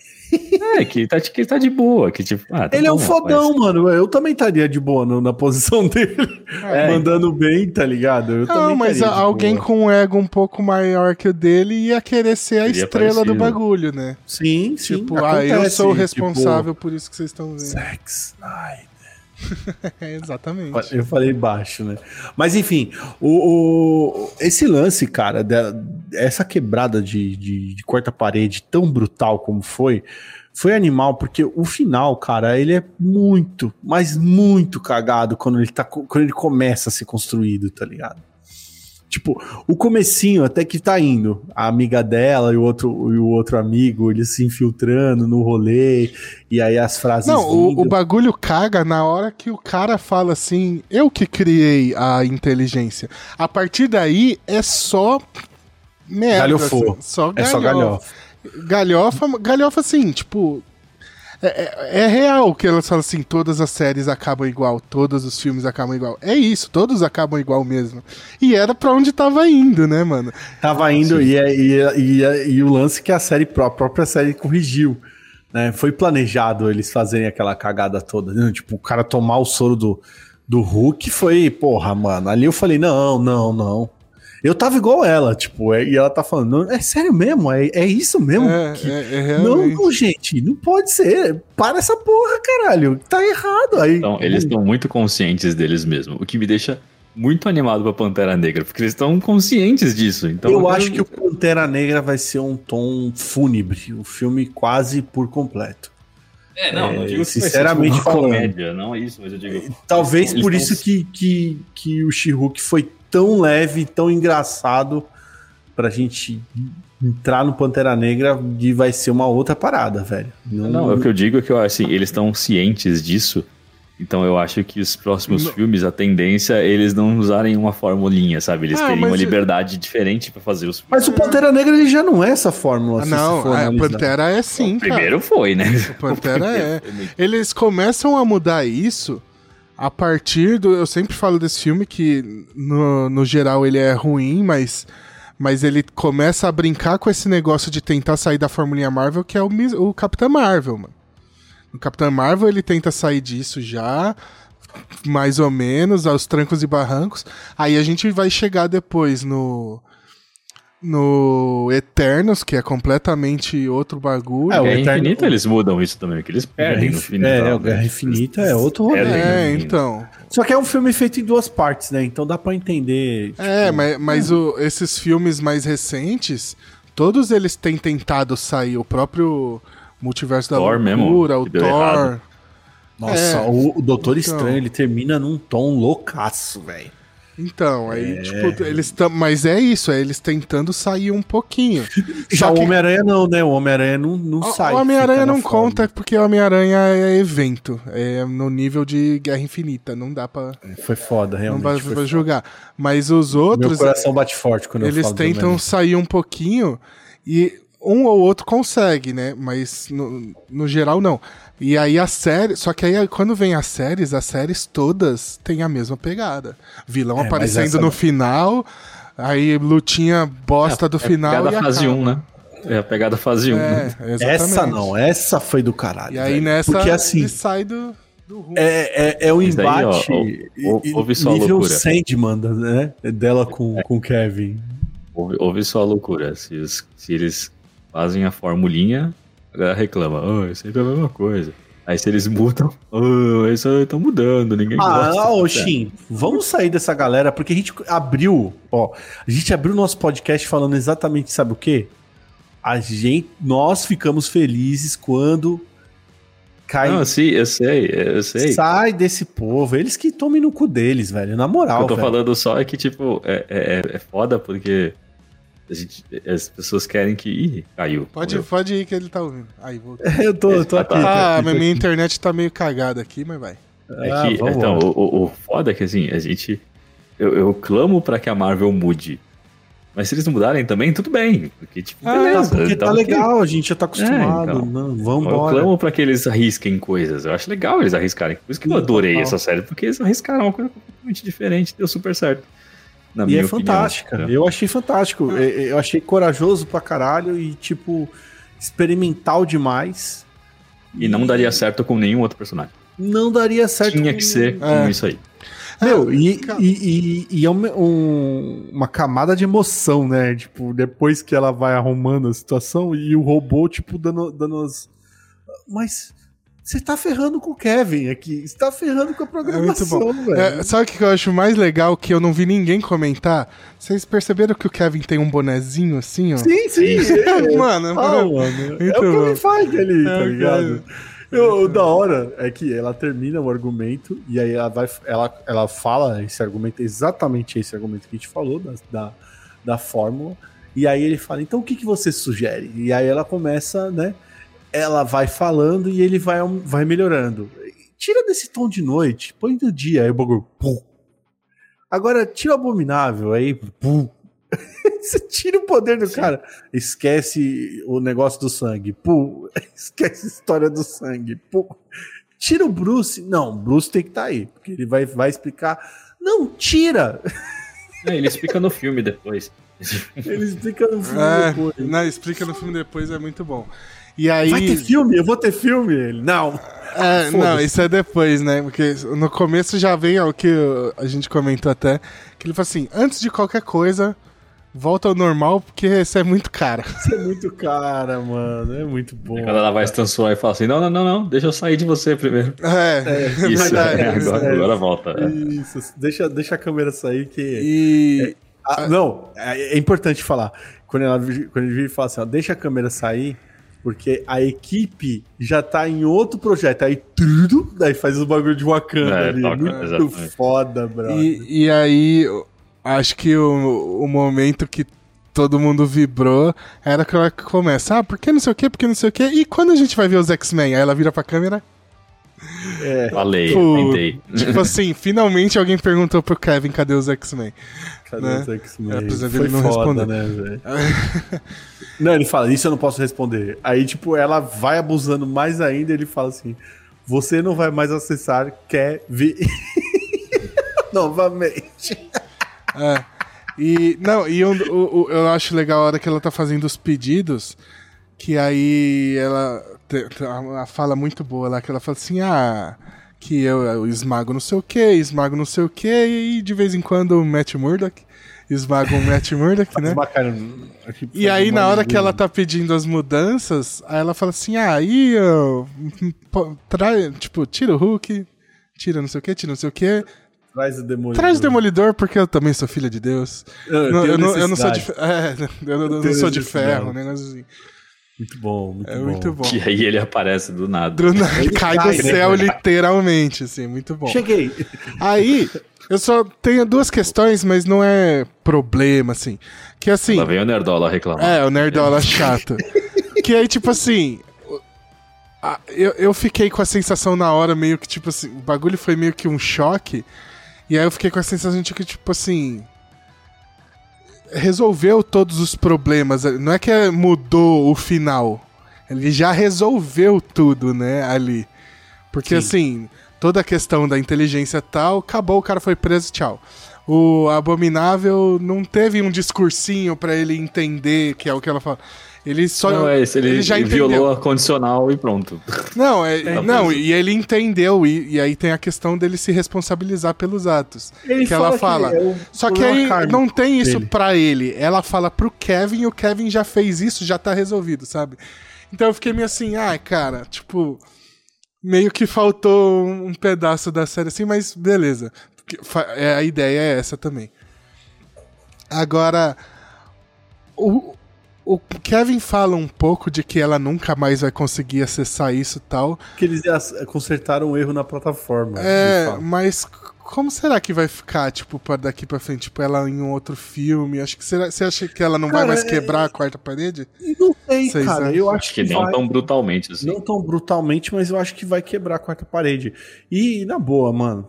É, que ele tá, que tá de boa. Que, tipo, ah, tá Ele é um bom, fodão, rapaz. mano. Eu também estaria de boa no- na posição dele. É, mandando bem, tá ligado? Eu Não, mas alguém boa. com um ego um pouco maior que o dele ia querer ser a Seria estrela do parecido. bagulho, né? Sim, sim. tipo, ah, eu acontece, sou o tipo, responsável por isso que vocês estão vendo. Zack Snyder. Exatamente. Eu falei baixo, né? Mas enfim, o, o- esse lance, cara, da- essa quebrada de, de, de quarta-parede tão brutal como foi, foi animal, porque o final, cara, ele é muito, mas muito cagado quando ele, tá, quando ele começa a ser construído, tá ligado? Tipo, o comecinho até que tá indo, a amiga dela e o outro, e o outro amigo, eles se infiltrando no rolê, e aí as frases Não, o, o bagulho caga na hora que o cara fala assim: eu que criei a inteligência. A partir daí é só. Merda. Galhofô. assim, só É só galhofa. Galhofa, galhofa assim, tipo. É, é- é real que elas falam assim: todas as séries acabam igual, todos os filmes acabam igual. É isso, todos acabam igual mesmo. E era pra onde tava indo, né, mano? Tava indo e, é- e, é- e, e o lance que a série a própria série corrigiu. Né? Foi planejado eles fazerem aquela cagada toda. né? Tipo, o cara tomar o soro do, do Hulk foi, porra, mano. Ali eu falei, não, não, não. Eu tava igual ela, tipo, é- e ela tá falando, "Não, é sério mesmo? É, é isso mesmo? É, que- é- é não, não, gente, não pode ser. Para essa porra, caralho. Tá errado. Aí, Então, eles estão muito conscientes deles mesmo. O que me deixa muito animado pra Pantera Negra, porque eles estão conscientes disso. Então, eu acho que o Pantera Negra vai ser um tom fúnebre, o filme quase por completo. É, não, não É, digo que sinceramente vai ser, tipo, falando. comédia, não é isso, mas eu digo. Talvez Eles por tão- isso que, que, que o She-Hulk foi tão leve, tão engraçado pra gente entrar no Pantera Negra e vai ser uma outra parada, velho. Não, Não, é o que eu digo é que assim, eles estão cientes disso. Então eu acho que os próximos Não. filmes, a tendência é eles não usarem uma formulinha, sabe? Eles Ah, terem uma liberdade diferente pra fazer os filmes. Mas o Pantera Negra ele já não é essa fórmula. Ah, não, a analisar. Pantera é sim, o cara. primeiro foi, né? O Pantera é. foi muito- Eles começam a mudar isso a partir do. Eu sempre falo desse filme que, no, no geral, ele é ruim, mas, mas ele começa a brincar com esse negócio de tentar sair da formulinha Marvel, que é o, o Capitão Marvel, mano. O Capitão Marvel ele tenta sair disso já, mais ou menos, aos trancos e barrancos. Aí a gente vai chegar depois no. No Eternos, que é completamente outro bagulho. É, o Guerra Eterno... Infinita eles mudam isso também, que eles perdem no final. É, o Guerra Infinita é outro rolê. É, né? então. Só que é um filme feito em duas partes, né? Então dá pra entender. tipo, É, mas, mas o- esses filmes mais recentes, todos eles têm tentado sair. O próprio Multiverso da Thor mesmo, Loucura, o que deu Thor. errado. Nossa, É. o, o Doutor Então. Estranho, ele termina num tom loucaço, velho. Então, É. aí, tipo, eles tam... Mas é isso, é eles tentando sair um pouquinho. Já Só o que- Homem-Aranha não, né? O Homem-Aranha não, não O- sai. O Homem-Aranha não forma. conta porque o Homem-Aranha é evento. É no nível de Guerra Infinita. Não dá pra, Foi foda, não realmente. dá foi pra julgar. Mas os Meu outros, coração bate forte quando eu eles tentam sair um pouquinho e um ou outro consegue, né? Mas no, no geral não. E aí a série. Só que aí quando vem as séries, as séries todas têm a mesma pegada. Vilão É, aparecendo no final, aí lutinha bosta do É a final. pegada e fase acaba. 1, né? É a pegada fase 1. É, né? exatamente. Essa não, essa foi do caralho. E aí velho. nessa Porque assim, ele sai do, é, é, é o Isso daí, ó, embate ó, e- ó, e- ouve só nível loucura. Sandman, né? Dela com o Kevin. Ouve, ouve só a loucura. Se, os- se eles fazem a formulinha, a galera reclama. Oh, é sempre a mesma coisa. Aí se eles mudam, oh, isso aí tá mudando, ninguém gosta. Ah, ô Shin, vamos sair dessa galera, porque a gente abriu, ó, a gente abriu nosso podcast falando exatamente, sabe o quê? A gente, nós ficamos felizes quando cai, Não, sim, eu sei, eu sei. sai desse povo, eles que tomem no cu deles, velho, na O que moral, eu tô velho. falando só é que, tipo, é, é, é foda porque gente- as pessoas querem que. Ih, caiu. Pode, Morreu. pode ir que ele tá ouvindo. Aí, voltou. Eu tô, eu tô aqui. Ah, tô mas minha internet tá meio cagada aqui, mas vai. É Ah, que, vamos então, o, o- o foda é que assim, a gente. Eu, eu clamo pra que a Marvel mude. Mas se eles não mudarem também, tudo bem. Porque, tipo, Ah, beleza. porque tá ok. legal, a gente já tá acostumado. então. não, Eu vambora. clamo pra que eles arrisquem coisas. Eu acho legal eles arriscarem. Por isso que eu adorei Total. essa série, porque eles arriscaram uma coisa completamente diferente, deu super certo. Na E minha é opinião. fantástica. Eu achei fantástico. Ah. Eu- Eu achei corajoso pra caralho e, tipo, experimental demais. E não daria certo com nenhum outro personagem. Não daria certo. Tinha com- que ser com É. isso aí. Meu, e, cara. e, e- e é uma, um- uma camada de emoção, né? Tipo, depois que ela vai arrumando a situação e o robô, tipo, dando, dando as. Mas você tá ferrando com o Kevin aqui. Você tá ferrando com a É muito programação, bom. velho. É, sabe o que eu acho mais legal que eu não vi ninguém comentar? Vocês perceberam que o Kevin tem um bonezinho assim, ó? Sim, sim. é. mano, Ah, mano. mano. É o que ele faz dele, É, tá ligado? Eu, o da hora é que ela termina o argumento e aí ela vai. Ela, ela fala esse argumento, exatamente esse argumento que a gente falou da, da, da fórmula. E aí ele fala, então o que, que você sugere? E aí ela começa, né? Ela vai falando e ele vai, vai melhorando. Tira desse tom de noite, põe do dia, aí o bagulho. Pum. Agora tira o abominável, aí. Pum. Você tira o poder do cara. Esquece o negócio do sangue. Pum. Esquece a história do sangue. Pum. Tira o Bruce. Não, Bruce tem que estar aí. Porque ele vai, vai explicar. Não, tira! É, ele explica no filme depois. Ele explica no filme É, depois. não, explica no filme depois, é muito bom. E aí. Vai ter filme? Eu vou ter filme. Ele, não. É, não, isso é depois, né? Porque no começo já vem o que a gente comentou até, que ele fala assim, antes de qualquer coisa, volta ao normal, porque isso é muito cara. Isso é muito cara, mano. É muito bom. Quando ela vai se transformar e fala assim: não, não, não, não, deixa eu sair de você primeiro. É, Isso, verdade, é, agora, é. agora volta. é. Isso, deixa, deixa a câmera sair que. E. Ah, não, é, é importante falar. Quando, ela, quando ele vira e fala assim, ó, deixa a câmera sair, porque a equipe já tá em outro projeto. Aí tudo, daí faz o bagulho de Wakanda É, ali. toca, Muito exatamente. foda, bro. E, e aí, acho que o, o momento que todo mundo vibrou era que ela começa, ah, por que não sei o que, por que não sei o que, e quando a gente vai ver os X-Men? Aí ela vira pra câmera, É, Falei, tipo assim, finalmente alguém perguntou pro Kevin, cadê os X-Men? Cadê né? X-Men? Apesar dele não foda, responder. né, não, ele fala, isso eu não posso responder. Aí, tipo, ela vai abusando mais ainda ele fala assim, você não vai mais acessar Kevin novamente. É. E, não, e o- eu acho legal a hora que ela tá fazendo os pedidos, que aí ela tem uma fala muito boa lá, que ela fala assim, ah, que eu, eu esmago não sei o que, esmago não sei o que, e de vez em quando o Matt Murdock. esmagam o Matt Murdock, né? E aí, na hora que ela tá pedindo as mudanças, aí ela fala assim: ah, aí, ó, pô, trai, tipo, tira o Hulk, tira não sei o que, tira não sei o que, Traz o demolidor. traz o Demolidor, porque eu também sou filha de Deus. Eu, Não, tenho eu, não, eu não sou de, é, eu não, eu sou de ferro, um negócio assim. Muito bom, muito É bom. muito bom. E aí ele aparece do nada. Bruna Ele cai cai, do né, céu, literalmente, assim, muito bom. Cheguei. Aí, eu só tenho duas questões, mas não é problema, assim. Que assim. Lá vem o Nerdola reclamar. É, o Nerdola chato. que aí, tipo assim. Eu, eu fiquei com a sensação na hora, meio que, tipo assim, o bagulho foi meio que um choque. E aí eu fiquei com a sensação de que, tipo assim. Resolveu todos os problemas. Não é que mudou o final. Ele já resolveu tudo, né, ali. Porque, Sim. assim, toda a questão da inteligência tal, acabou, o cara foi preso, tchau. O Abominável não teve um discursinho pra ele entender que é o que ela fala. Ele só. Não, é isso, ele, já violou entendeu. a condicional e pronto. Não, é, Tá não e ele entendeu, e, e aí tem a questão dele se responsabilizar pelos atos. Ele que ela fala que é Só que aí não tem isso dele. pra ele. Ela fala pro Kevin e o Kevin já fez isso, já tá resolvido, sabe? Então eu fiquei meio assim, ai, cara, tipo. Meio que faltou um pedaço da série assim, mas beleza. É, a ideia é essa também. Agora. O, o Kevin fala um pouco de que ela nunca mais vai conseguir acessar isso e tal. Que eles consertaram um erro na plataforma. É, mas como será que vai ficar, tipo, pra daqui pra frente? Tipo, ela em um outro filme? Acho que será, você acha que ela não vai Cara, mais é- quebrar a quarta parede? Não sei, Vocês cara. acham? Eu acho, Acho que não vai- tão brutalmente assim. Não tão brutalmente, mas eu acho que vai quebrar a quarta parede. E, na boa, mano.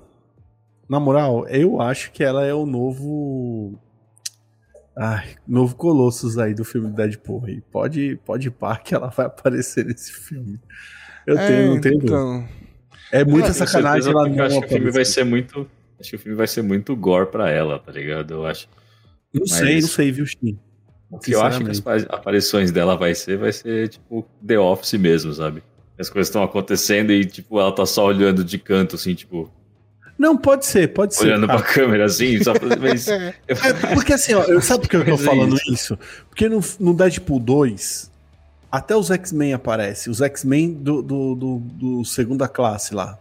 Na moral, eu acho que ela é o novo. Ai, novo Colossus aí do filme do Deadpool. aí. Pode, pode pá que ela vai aparecer nesse filme. Eu tenho, não tenho dúvida. então. É muita sacanagem ela não acho que o filme vai aparecer. ser muito. Acho que o filme vai ser muito gore pra ela, tá ligado? Eu acho. Não Mas- sei, não sei, viu, Shin? O que eu acho que as pa- aparições dela vai ser, vai ser tipo The Office mesmo, sabe? As coisas estão acontecendo e, tipo, ela tá só olhando de canto, assim, tipo, Não, pode ser, pode ser. olhando pra câmera, assim, só pra... Mas, É, eu- É, porque assim, ó, eu, sabe por que eu tô é falando isso. isso? Porque no, no Deadpool 2, até os X-Men aparecem. Os X-Men do, do, do, do segunda classe lá.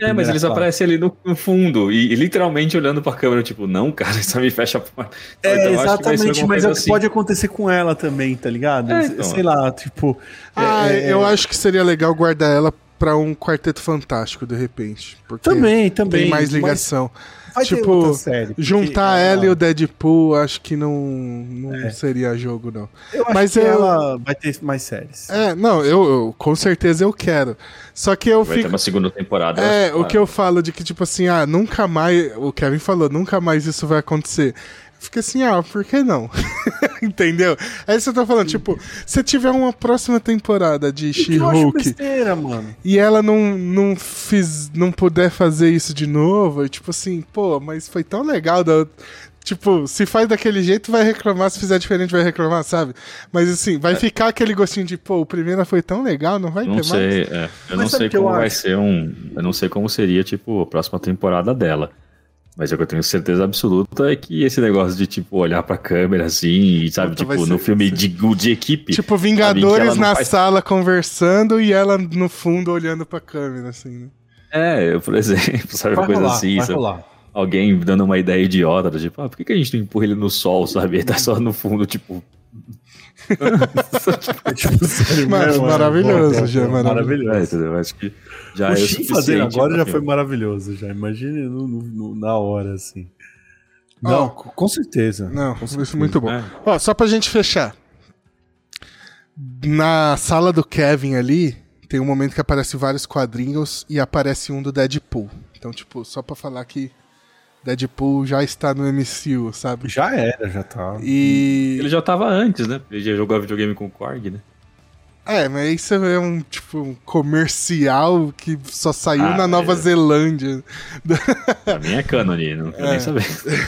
É, mas eles classe. aparecem ali no, no fundo e, e literalmente olhando pra câmera, tipo, não, cara, isso me fecha a porta. É, Então, exatamente, mas é o que pode acontecer com ela também, tá ligado? É, então. Sei lá, tipo. Ah, é, é, eu acho que seria legal guardar ela pra um quarteto fantástico, de repente. Porque Também, também. tem mais mas ligação. vai ter Tipo, outra série, porque Juntar ela- ela e o Deadpool, acho que não, não É. seria jogo, não. Eu acho mas que eu- ela vai ter mais séries. É, não, eu, eu- com certeza eu quero. Só que eu Vai ter fico. uma segunda temporada. É, acho, o que eu falo de que, tipo assim, ah, nunca mais. O Kevin falou, nunca mais isso vai acontecer. Fica assim, ah, por que não? Entendeu? Aí você tá falando, tipo, se tiver uma próxima temporada de que eu She-Hulk e ela não, não, fiz, não puder fazer isso de novo, e tipo assim, pô, mas foi tão legal. Da, tipo, se faz daquele jeito, vai reclamar, se fizer diferente, vai reclamar, sabe? Mas assim, É. vai ficar aquele gostinho de, pô, o primeiro foi tão legal, não vai Não ter sei, mais. é, eu Mas não sei o que eu como vai acho? ser um. Eu não sei como seria, tipo, a próxima temporada dela. Mas o que eu tenho certeza absoluta é que esse negócio de, tipo, olhar pra câmera assim, e, sabe, Puta, tipo, ser- no filme de, de equipe. Tipo, Vingadores na faz- sala conversando e ela no fundo olhando pra câmera, assim, né? É, eu, por exemplo, sabe, Vai coisa rolar, assim, vai sabe? rolar. Alguém dando uma ideia idiota, tipo, ah, por que, que a gente não empurra ele no sol, sabe? Ele tá só no fundo, tipo. Tipo, sério Mas é. Boa, já, maravilhoso. É, maravilhoso. entendeu? Acho que já o é fazendo agora já foi maravilhoso, já. Imagine no- no- no- na hora, assim. Não, com com certeza. Não, com isso certeza. é muito bom. É. Ó, só pra gente fechar. Na sala do Kevin ali, tem um momento que aparece vários quadrinhos e aparece um do Deadpool. Então, tipo, só pra falar que Deadpool já está no MCU, sabe? Já era, já tá. E. Ele já tava antes, né? Ele já jogou videogame com o Korg, né? É, mas isso é um, tipo, um comercial que só saiu Ah, na Nova é. Zelândia. Pra mim é cânone, não quero É. nem saber.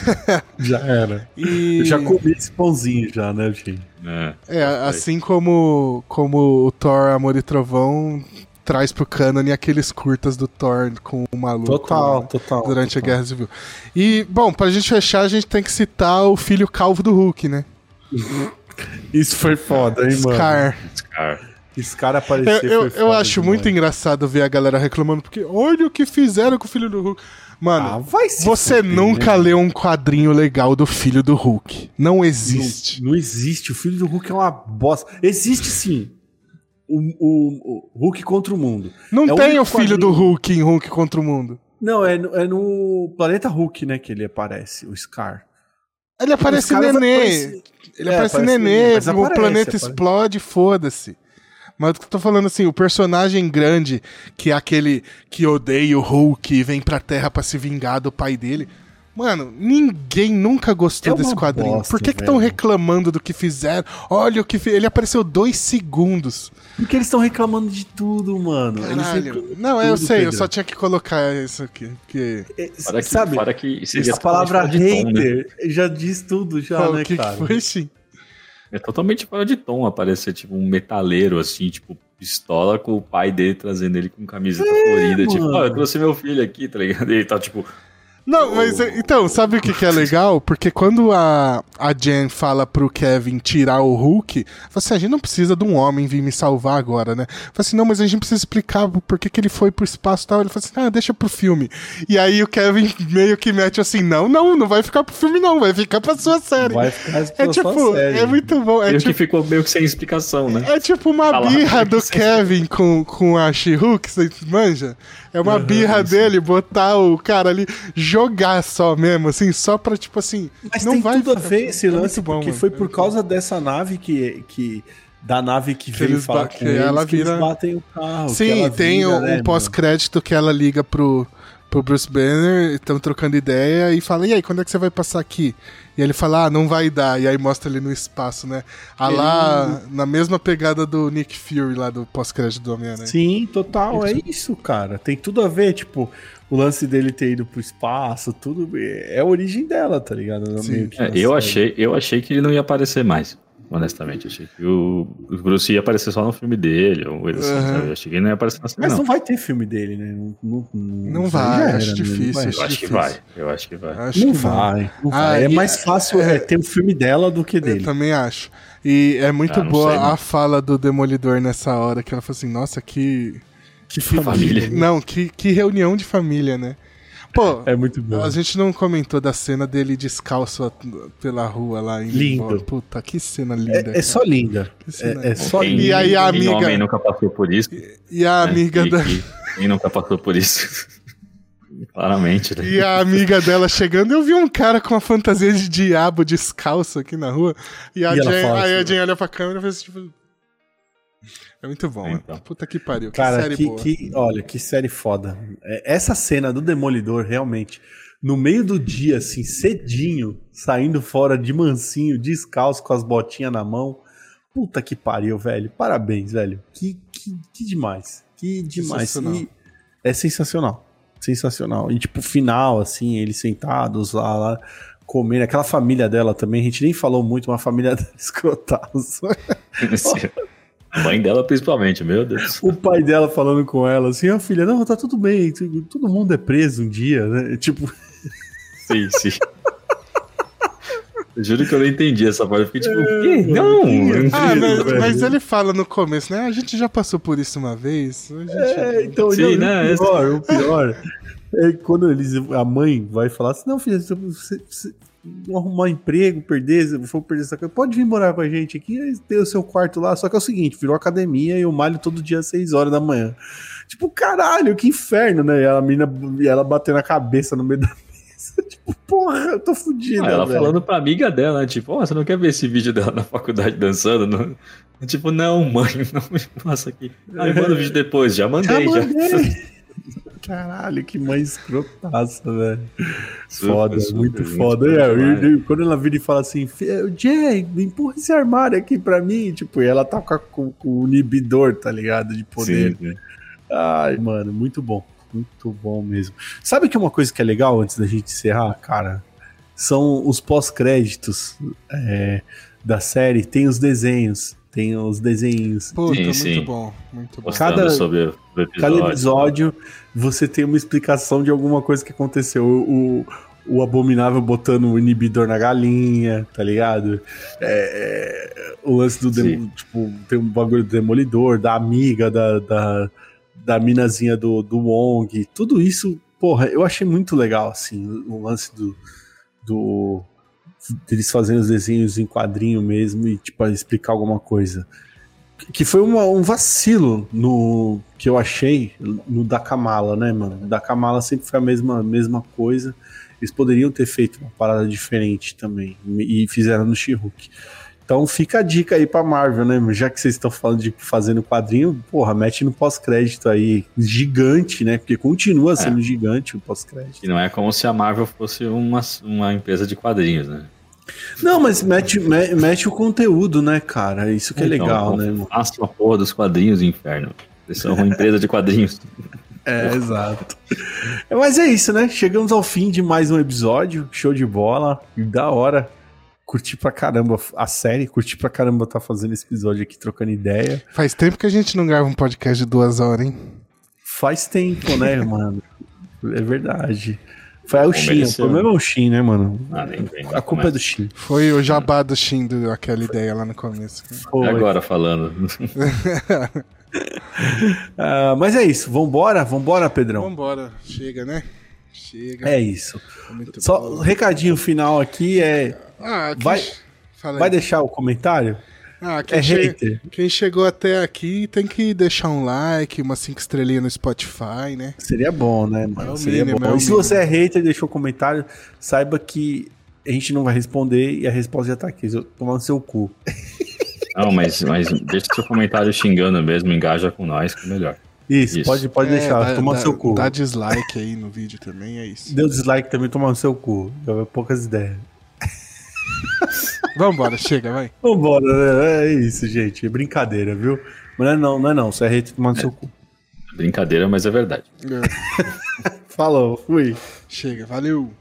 Já era. E. Eu já comi esse pãozinho já, né, Shin? É. É, assim como, como o Thor Amor e Trovão traz pro canon aqueles curtas do Thor com o maluco. Total, lá, total. Durante total. a Guerra Civil. E, bom, pra gente fechar, a gente tem que citar o filho calvo do Hulk, né? Isso foi foda, hein, mano? Scar. Cara, Esse cara Eu, apareceu. eu, eu foda acho demais. muito engraçado ver a galera reclamando, porque olha o que fizeram com o filho do Hulk. Mano, Ah, você fuder, nunca né? leu um quadrinho legal do filho do Hulk. Não existe. Não, não existe. O filho do Hulk é uma bosta. Existe sim. O, o- o Hulk contra o mundo. Não, É tem o filho do. Hulk em Hulk contra o mundo. Não, é, no- é no Planeta Hulk, né, que ele aparece, o Scar. Ele aparece nenê. aparecem- Ele É, aparece aparece nenê, nenê, o aparece, planeta aparece. explode, foda-se. Mas eu tô falando assim, o personagem grande, que é aquele que odeia o Hulk e vem pra Terra pra se vingar do pai dele. Mano, ninguém nunca gostou É desse quadrinho. bosta, Por que estão reclamando do que fizeram? Olha o que fi- ele apareceu dois segundos. Porque eles estão reclamando de tudo, mano. Eles Caralho. Não, eu tudo, sei, eu Pedro. só tinha que colocar isso aqui. Que... É, que, sabe, fora que seria essa palavra de tom, né? hater já diz tudo, já, Qual- né, que, que cara? foi, sim? É totalmente fora de tom aparecer, tipo, um metaleiro, assim, tipo, pistola com o pai dele trazendo ele com camiseta florida. Tipo, mano. ó, eu trouxe meu filho aqui, tá ligado? E ele tá, tipo, Não, mas é- então, sabe o que, que é legal? Porque quando a, a Jen fala pro Kevin tirar o Hulk, fala assim, a gente não precisa de um homem vir me salvar agora, né? Fala assim, não, mas a gente precisa explicar por que, que ele foi pro espaço e tal. Ele fala assim, ah, deixa pro filme. E aí o Kevin meio que mete assim, não, não, não vai ficar pro filme não, vai ficar pra sua série. Vai ficar é pra sua tipo, série. é muito bom. É meio tipo, que ficou meio que sem explicação, né? é tipo uma lá. birra do Kevin com, com a She-Hulk, você manja? É uma birra dele botar o cara ali, jogar só mesmo, assim, só pra, tipo assim. Mas não tem vai tudo a ver esse é lance, bom, porque mano. foi por causa dessa nave que... que da nave que, veio eles falar com que eles, ela que eles vira- batem o carro. que Sim, ela tem vira, um, né, um pós-crédito que ela liga pro, pro Bruce Banner, estão trocando ideia e fala: E aí, quando é que você vai passar aqui? E ele fala: Ah, não vai dar. E aí mostra ele no espaço, né? Ah, lá, na mesma pegada do Nick Fury lá do pós-crédito do Homem-Aranha. Sim, total, é isso, cara. Tem tudo a ver, tipo, o lance dele ter ido pro espaço, tudo é a origem dela, tá ligado? Sim. Meio que É, eu, série. achei, eu achei que ele não ia aparecer mais. Honestamente, achei que o, Bruce ia aparecer só no filme dele, ou coisa assim, sabe? Eu achei que ele não ia aparecer na série, Mas não. não. vai ter filme dele, né? Não, não, Não vai, já acho né? difícil, vai, Eu acho que vai, eu acho que vai. Acho não que vai. não Ah, vai. é e- mais fácil é, ter o filme dela do que Eu dele. também acho. E é muito Ah, boa sei, não. a fala do Demolidor nessa hora, que ela fala assim, nossa, que. Que família. Não, que, que reunião de família, né? Pô, É muito bom. a gente não comentou da cena dele descalço a- pela rua lá em Lindo. Puta, que cena linda. É, é só linda. É, é só Quem- E linda. aí a quem amiga- homem nunca passou por isso. E a amiga né? da. E- e- Quem nunca passou por isso? Claramente, né? E a amiga dela chegando, eu vi um cara com uma fantasia de diabo descalço aqui na rua. E a E Jen, fala aí a assim, Jen olha pra câmera e faz tipo. É muito bom. Então. Puta que pariu. Que Cara, série que, boa. que- olha, que série foda. É, Essa cena do Demolidor, realmente, no meio do dia, assim, cedinho, saindo fora de mansinho, descalço, com as botinhas na mão. Puta que pariu, velho. Parabéns, velho. Que, que, que demais. Que demais. Sensacional. E é sensacional. Sensacional. E, tipo, final, assim, eles sentados lá, lá comendo. Aquela família dela também, a gente nem falou muito, uma família escrotaça. Mãe dela, principalmente, meu Deus. o pai dela falando com ela assim, ó filha, não, tá tudo bem, todo mundo é preso um dia, né? Tipo, Sim, sim. Eu juro que eu não entendi essa parte. Eu fiquei tipo, o quê? mano, Não! não Ah, entendi. mas, mas ele fala no começo, né? A gente já passou por isso uma vez. A gente... é, então, Sim, não, né, o pior, o pior é quando eles, a mãe vai falar assim, não, filha, você, você arrumar emprego, perder, for perder essa coisa, pode vir morar com a gente aqui, tem o seu quarto lá, só que é o seguinte, virou academia e eu malho todo dia às 6 horas da manhã. Tipo, caralho, que inferno, né? E a mina, e ela batendo a cabeça no meio da mesa. Tipo, porra, eu tô fudida, Ah, ela velho. falando pra amiga dela, né? Tipo, ó, você não quer ver esse vídeo dela na faculdade dançando? Não? Tipo, não, mãe, não me passa aqui. Ah, manda o vídeo depois, já Já mandei, já. Caralho, que mãe escrotaça, velho. Super, Foda, super, muito muito foda. bom É, demais. e- e quando ela vira e fala assim, "Fi- Jay, empurra esse armário aqui pra mim. Tipo, e ela tá com, com- o inibidor, tá ligado? De poder. Sim. Ai, mano, muito bom. Muito bom mesmo. Sabe que uma coisa que é legal antes da gente encerrar, cara? São os pós-créditos é, da série, tem os desenhos. Tem os desenhos. Puta, Sim, muito sim. bom. Muito bom. Cada- sobre o episódio. Cada episódio você tem uma explicação de alguma coisa que aconteceu. O, o abominável botando o inibidor na galinha, tá ligado? É, é, o lance do tipo, tem um bagulho do demolidor, da amiga, da, da, da minazinha do, do Wong. Tudo isso, porra, eu achei muito legal, assim, o lance do. do deles fazendo os desenhos em quadrinho mesmo e, tipo, explicar alguma coisa que foi uma- um vacilo no que eu achei no da Kamala, né, mano? Da Kamala sempre foi a mesma, mesma coisa. Eles poderiam ter feito uma parada diferente também e fizeram no She-Hulk. Então fica a dica aí pra Marvel, né? Já que vocês estão falando de fazendo quadrinho, porra, mete no pós-crédito aí. Gigante, né? Porque continua sendo gigante o pós-crédito. Que não é como se a Marvel fosse uma, uma empresa de quadrinhos, né? Não, mas mete, me- mete o conteúdo, né, cara? Isso que é Então, legal, né, mano? Faça a porra dos quadrinhos, inferno. Eles são uma empresa de quadrinhos. É, exato. É, Mas é isso, né? Chegamos ao fim de mais um episódio. Show de bola. Da hora. Curti pra caramba a série, curti pra caramba tá fazendo esse episódio aqui, trocando ideia. Faz tempo que a gente não grava um podcast de duas horas, hein? Faz tempo, né, mano? É verdade. Foi o Shin, o problema é o Shin, né, mano? Ah, nem vem, A culpa é do Shin. Foi o jabá do Shindo, aquela ideia lá no começo. Foi. Agora falando. Ah, mas é isso, vambora, vambora, Pedrão. Vambora, chega, né? Chega. É isso. muito Só bom. o recadinho final aqui é. Ah, quem Vai-. Vai deixar o comentário? Ah, quem, É che- hater. quem chegou até aqui tem que deixar um like, umas cinco estrelinhas no Spotify, né? Seria bom, né, mano? É Seria mínimo, bom. é e se você é hater e deixou comentário, saiba que a gente não vai responder e a resposta já tá aqui. Tomar no seu cu. Não, mas, mas deixa seu comentário xingando mesmo, engaja com nós, que é melhor. Isso, Isso. pode, pode É, deixar. dá- tomar no dá- seu cu. Dá dislike aí no vídeo também, é isso. Deu dislike também, tomar no seu cu. Já poucas ideias. Vambora, chega, vai. Vambora, né? É isso, gente. É brincadeira, viu? Mas não é não, não é não. Você é hater, tomar no seu cu. Brincadeira, mas é verdade. É, Falou, fui. Chega, valeu.